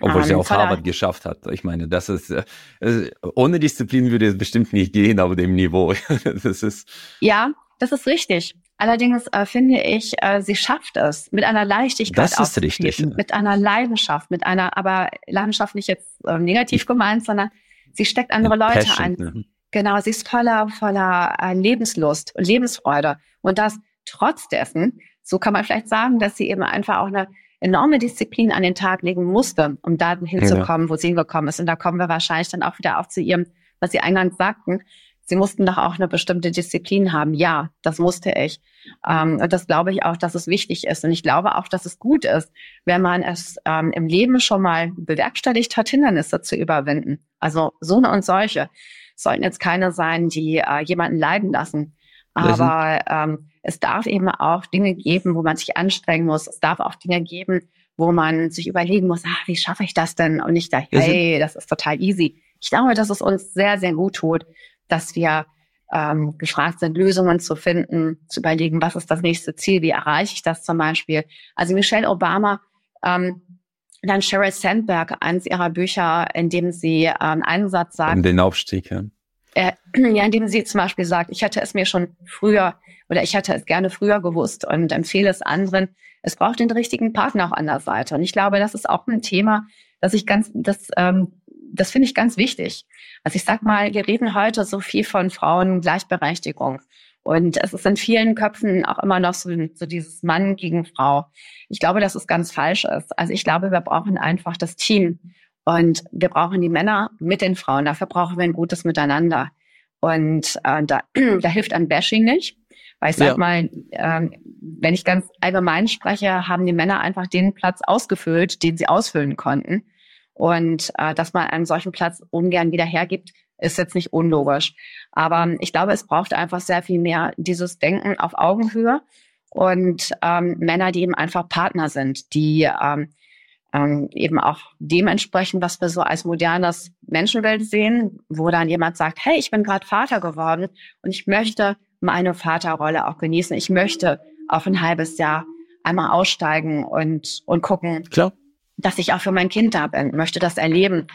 Obwohl um, sie ähm, auch Harvard geschafft hat. Ich meine, das ist, äh, ohne Disziplin würde es bestimmt nicht gehen auf dem Niveau. das ist. Ja, das ist richtig. Allerdings äh, finde ich, äh, sie schafft es mit einer Leichtigkeit. Das ist richtig. Mit einer Leidenschaft, mit einer, aber Leidenschaft nicht jetzt äh, negativ gemeint, sondern sie steckt andere Leute Passion, ein. Ne? Genau, sie ist voller, voller äh, Lebenslust und Lebensfreude. Und das trotz dessen, so kann man vielleicht sagen, dass sie eben einfach auch eine enorme Disziplin an den Tag legen musste, um da hinzukommen, ja. wo sie hingekommen ist. Und da kommen wir wahrscheinlich dann auch wieder auf zu ihrem, was Sie eingangs sagten, Sie mussten doch auch eine bestimmte Disziplin haben. Ja, das musste ich. Ähm, und das glaube ich auch, dass es wichtig ist. Und ich glaube auch, dass es gut ist, wenn man es ähm, im Leben schon mal bewerkstelligt hat, Hindernisse zu überwinden. Also so eine und solche sollten jetzt keine sein, die äh, jemanden leiden lassen. Aber ähm, es darf eben auch Dinge geben, wo man sich anstrengen muss. Es darf auch Dinge geben, wo man sich überlegen muss, ah, wie schaffe ich das denn? Und nicht da, hey, das ist total easy. Ich glaube, dass es uns sehr, sehr gut tut, dass wir ähm, gefragt sind, Lösungen zu finden, zu überlegen, was ist das nächste Ziel, wie erreiche ich das zum Beispiel. Also Michelle Obama, ähm, dann Sheryl Sandberg, eines ihrer Bücher, in dem sie ähm, einen Satz sagt. Um den Aufstieg, ja. Äh, ja, in dem sie zum Beispiel sagt, ich hätte es mir schon früher oder ich hätte es gerne früher gewusst und empfehle es anderen. Es braucht den richtigen Partner auch an der Seite. Und ich glaube, das ist auch ein Thema, das ich ganz, das ähm, das finde ich ganz wichtig. Also ich sag mal, wir reden heute so viel von Frauen Gleichberechtigung. Und es ist in vielen Köpfen auch immer noch so, so dieses Mann gegen Frau. Ich glaube, dass es ganz falsch ist. Also ich glaube, wir brauchen einfach das Team. Und wir brauchen die Männer mit den Frauen. Dafür brauchen wir ein gutes Miteinander. Und äh, da, da hilft ein Bashing nicht. Weil ich sag ja. mal, äh, wenn ich ganz allgemein spreche, haben die Männer einfach den Platz ausgefüllt, den sie ausfüllen konnten. Und äh, dass man einen solchen Platz ungern wieder hergibt, ist jetzt nicht unlogisch. Aber ich glaube, es braucht einfach sehr viel mehr dieses Denken auf Augenhöhe und ähm, Männer, die eben einfach Partner sind, die ähm, ähm, eben auch dementsprechend, was wir so als modernes Menschenwelt sehen, wo dann jemand sagt, hey, ich bin gerade Vater geworden und ich möchte meine Vaterrolle auch genießen. Ich möchte auf ein halbes Jahr einmal aussteigen und, und gucken, Klar. Dass ich auch für mein Kind da bin, möchte das erleben.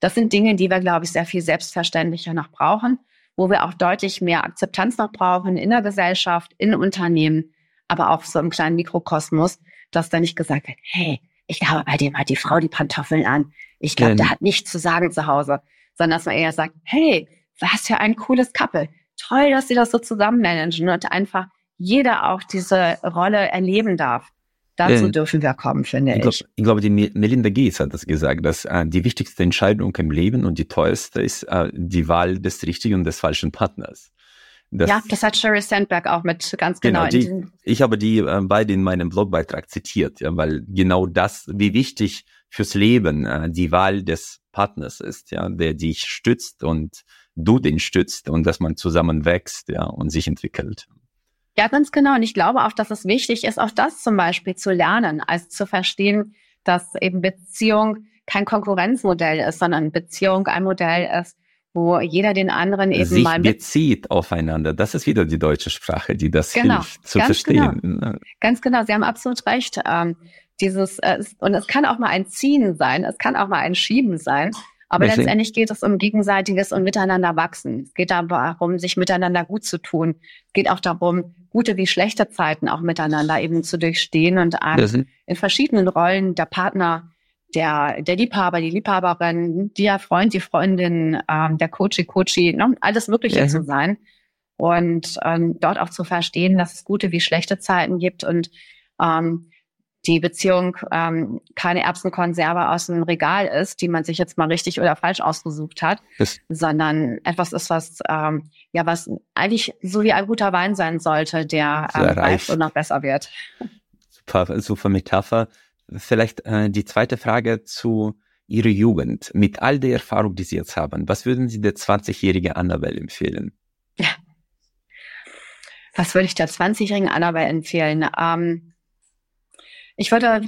Das sind Dinge, die wir, glaube ich, sehr viel selbstverständlicher noch brauchen, wo wir auch deutlich mehr Akzeptanz noch brauchen in der Gesellschaft, in Unternehmen, aber auch so im kleinen Mikrokosmos, dass da nicht gesagt wird, hey, ich glaube, bei dem hat die Frau die Pantoffeln an. Ich glaube, der hat nichts zu sagen zu Hause, sondern dass man eher sagt, hey, was für ein cooles Couple. Toll, dass sie das so zusammen managen und einfach jeder auch diese Rolle erleben darf. Dazu äh, dürfen wir kommen, finde ich. Ich, ich glaube, die Melinda Gates hat das gesagt, dass äh, die wichtigste Entscheidung im Leben und die teuerste ist äh, die Wahl des richtigen und des falschen Partners. Das, ja, das hat Sherry Sandberg auch mit ganz genau. genau die, ich habe die äh, beide in meinem Blogbeitrag zitiert, ja, weil genau das, wie wichtig fürs Leben äh, die Wahl des Partners ist, ja, der dich stützt und du den stützt und dass man zusammen wächst, ja, und sich entwickelt. Ja, ganz genau. Und ich glaube auch, dass es wichtig ist, auch das zum Beispiel zu lernen, also zu verstehen, dass eben Beziehung kein Konkurrenzmodell ist, sondern Beziehung ein Modell ist, wo jeder den anderen eben Sich mal bezieht aufeinander. Das ist wieder die deutsche Sprache, die das genau, hilft zu verstehen. Genau. Ganz genau, Sie haben absolut recht. Ähm, dieses äh, und es kann auch mal ein Ziehen sein, es kann auch mal ein Schieben sein. Aber Deswegen. letztendlich geht es um gegenseitiges und miteinander wachsen. Es geht darum, sich miteinander gut zu tun. Es geht auch darum, gute wie schlechte Zeiten auch miteinander eben zu durchstehen und an, in verschiedenen Rollen der Partner, der, der Liebhaber, die Liebhaberin, der Freund, die Freundin, ähm, der Coachy, Coachy, ne, alles Mögliche ja. zu sein. Und ähm, dort auch zu verstehen, dass es gute wie schlechte Zeiten gibt und ähm, die Beziehung ähm, keine Erbsenkonserve aus dem Regal ist, die man sich jetzt mal richtig oder falsch ausgesucht hat, das sondern etwas ist, was ähm, ja was eigentlich so wie ein guter Wein sein sollte, der ähm, reift und noch besser wird. Super, super Metapher. Vielleicht äh, die zweite Frage zu Ihrer Jugend. Mit all der Erfahrung, die Sie jetzt haben, was würden Sie der 20-jährigen Annabelle empfehlen? Ja. Was würde ich der 20-jährigen Annabelle empfehlen? Ähm, ich würde,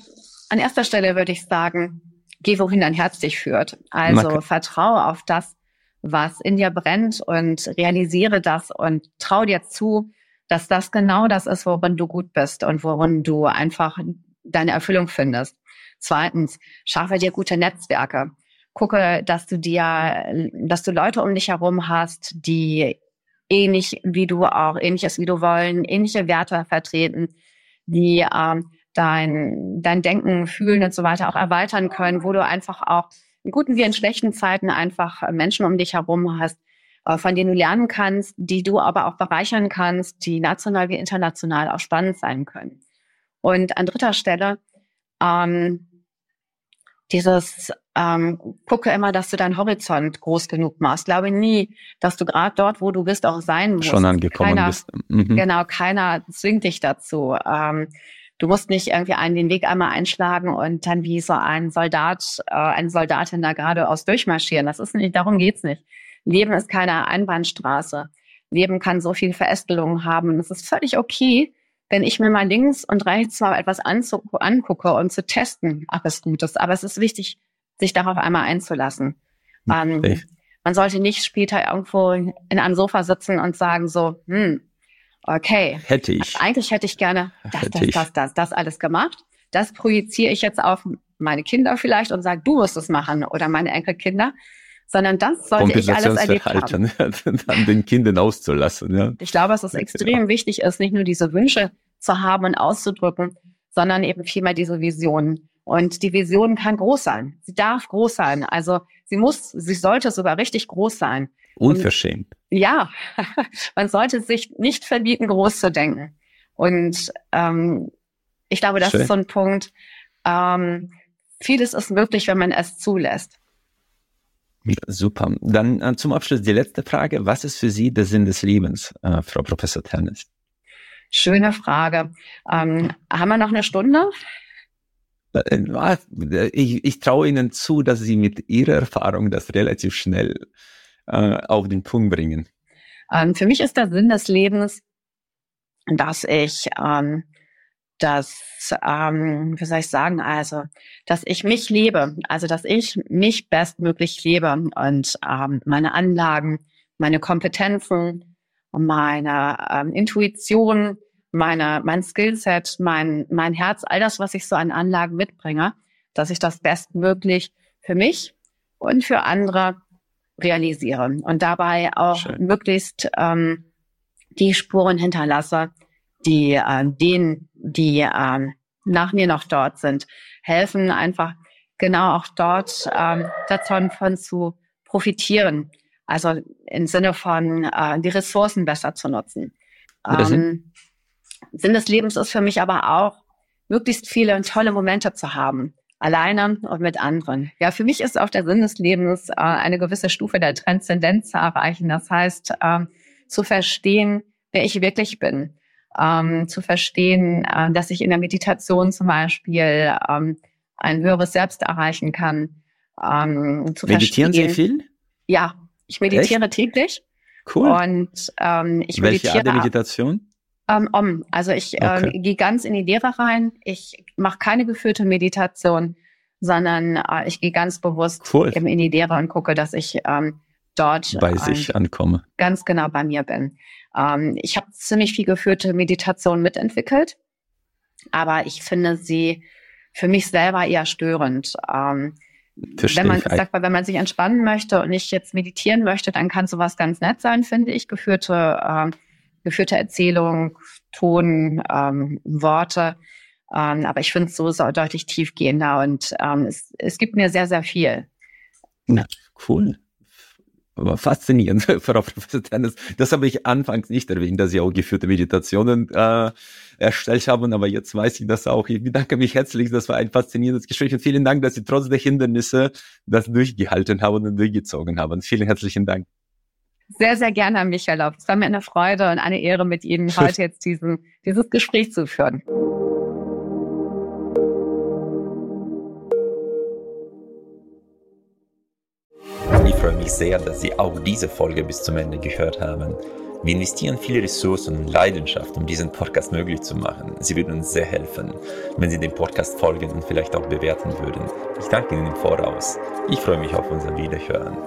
an erster Stelle würde ich sagen, geh wohin dein Herz dich führt. Also okay. vertraue auf das, was in dir brennt und realisiere das und trau dir zu, dass das genau das ist, worin du gut bist und worin du einfach deine Erfüllung findest. Zweitens, schaffe dir gute Netzwerke. Gucke, dass du dir, dass du Leute um dich herum hast, die ähnlich wie du auch, ähnliches wie du wollen, ähnliche Werte vertreten, die ähm, dein, dein Denken, Fühlen und so weiter auch erweitern können, wo du einfach auch in guten wie in schlechten Zeiten einfach Menschen um dich herum hast, äh, von denen du lernen kannst, die du aber auch bereichern kannst, die national wie international auch spannend sein können. Und an dritter Stelle, ähm, dieses ähm, gucke immer, dass du deinen Horizont groß genug machst. Glaube nie, dass du gerade dort, wo du bist, auch sein musst. Schon angekommen keiner, bist. Mhm. Genau, keiner zwingt dich dazu. Ähm, du musst nicht irgendwie einen den Weg einmal einschlagen und dann wie so ein Soldat, äh, eine Soldatin da geradeaus durchmarschieren. Das ist nicht, darum geht's nicht. Leben ist keine Einbahnstraße. Leben kann so viel Verästelungen haben. Es ist völlig okay, wenn ich mir mal links und rechts mal etwas angucke und zu testen, ob es gut ist. Aber es ist wichtig, sich darauf einmal einzulassen. Ähm, man sollte nicht später irgendwo in einem Sofa sitzen und sagen so, hm, okay. Hätte ich. Also eigentlich hätte ich gerne das, hätte das, ich. das, das, das alles gemacht. Das projiziere ich jetzt auf meine Kinder vielleicht und sage, du musst es machen oder meine Enkelkinder sondern das sollte ich alles erlebt haben. an den Kindern auszulassen. Ja. Ich glaube, dass es extrem ja. wichtig ist, nicht nur diese Wünsche zu haben und auszudrücken, sondern eben vielmehr diese Vision. Und die Vision kann groß sein. Sie darf groß sein. Also sie muss, sie sollte sogar richtig groß sein. Unverschämt. Und, ja, man sollte sich nicht verbieten, groß zu denken. Und ähm, ich glaube, das Schön. ist so ein Punkt. Ähm, vieles ist möglich, wenn man es zulässt. Super. Dann äh, zum Abschluss die letzte Frage. Was ist für Sie der Sinn des Lebens, äh, Frau Professor Tennis? Schöne Frage. Ähm, haben wir noch eine Stunde? Äh, ah, ich, ich traue Ihnen zu, dass Sie mit Ihrer Erfahrung das relativ schnell äh, auf den Punkt bringen. Ähm, für mich ist der Sinn des Lebens, dass ich ähm, dass, ähm, wie soll ich sagen, also, dass ich mich lebe, also dass ich mich bestmöglich lebe und ähm, meine Anlagen, meine Kompetenzen, meine ähm, Intuition, meine, mein Skillset, mein, mein Herz, all das, was ich so an Anlagen mitbringe, dass ich das bestmöglich für mich und für andere realisiere und dabei auch Schön. möglichst ähm, die Spuren hinterlasse, die äh, denen, die äh, nach mir noch dort sind, helfen einfach genau auch dort äh, davon von zu profitieren. Also im Sinne von äh, die Ressourcen besser zu nutzen. Ähm, Sinn des Lebens ist für mich aber auch, möglichst viele tolle Momente zu haben. Alleine und mit anderen. Ja, für mich ist auch der Sinn des Lebens, äh, eine gewisse Stufe der Transzendenz zu erreichen. Das heißt, äh, zu verstehen, wer ich wirklich bin ähm, zu verstehen, äh, dass ich in der Meditation zum Beispiel ähm, ein höheres Selbst erreichen kann. Ähm, zu Meditieren Sie viel? Ja, ich meditiere Echt? täglich. Cool. Und ähm, ich Welche meditiere. Art der Meditation? Ähm, um. Also ich okay. ähm, gehe ganz in die Lehre rein. Ich mache keine geführte Meditation, sondern äh, ich gehe ganz bewusst cool. eben in die Lehre und gucke, dass ich ähm, dort bei sich ankomme. Ganz genau bei mir bin. Ähm, ich habe ziemlich viel geführte Meditation mitentwickelt, aber ich finde sie für mich selber eher störend. Ähm, wenn man, sagt mal, wenn man sich entspannen möchte und nicht jetzt meditieren möchte, dann kann sowas ganz nett sein, finde ich. Geführte, ähm, geführte Erzählung, Ton, ähm, Worte. Ähm, aber ich finde es so, so deutlich tiefgehender und ähm, es, es gibt mir sehr, sehr viel. Na, cool aber faszinierend, Frau Professor Tennis. Das habe ich anfangs nicht erwähnt, dass Sie auch geführte Meditationen äh, erstellt haben, aber jetzt weiß ich das auch. Ich bedanke mich herzlich, das war ein faszinierendes Gespräch und vielen Dank, dass Sie trotz der Hindernisse das durchgehalten haben und durchgezogen haben. Vielen herzlichen Dank. Sehr, sehr gerne, Herr Michael. Es war mir eine Freude und eine Ehre, mit Ihnen heute jetzt diesen, dieses Gespräch zu führen. freue mich sehr, dass Sie auch diese Folge bis zum Ende gehört haben. Wir investieren viele Ressourcen und Leidenschaft, um diesen Podcast möglich zu machen. Sie würden uns sehr helfen, wenn Sie dem Podcast folgen und vielleicht auch bewerten würden. Ich danke Ihnen im Voraus. Ich freue mich auf unser Wiederhören.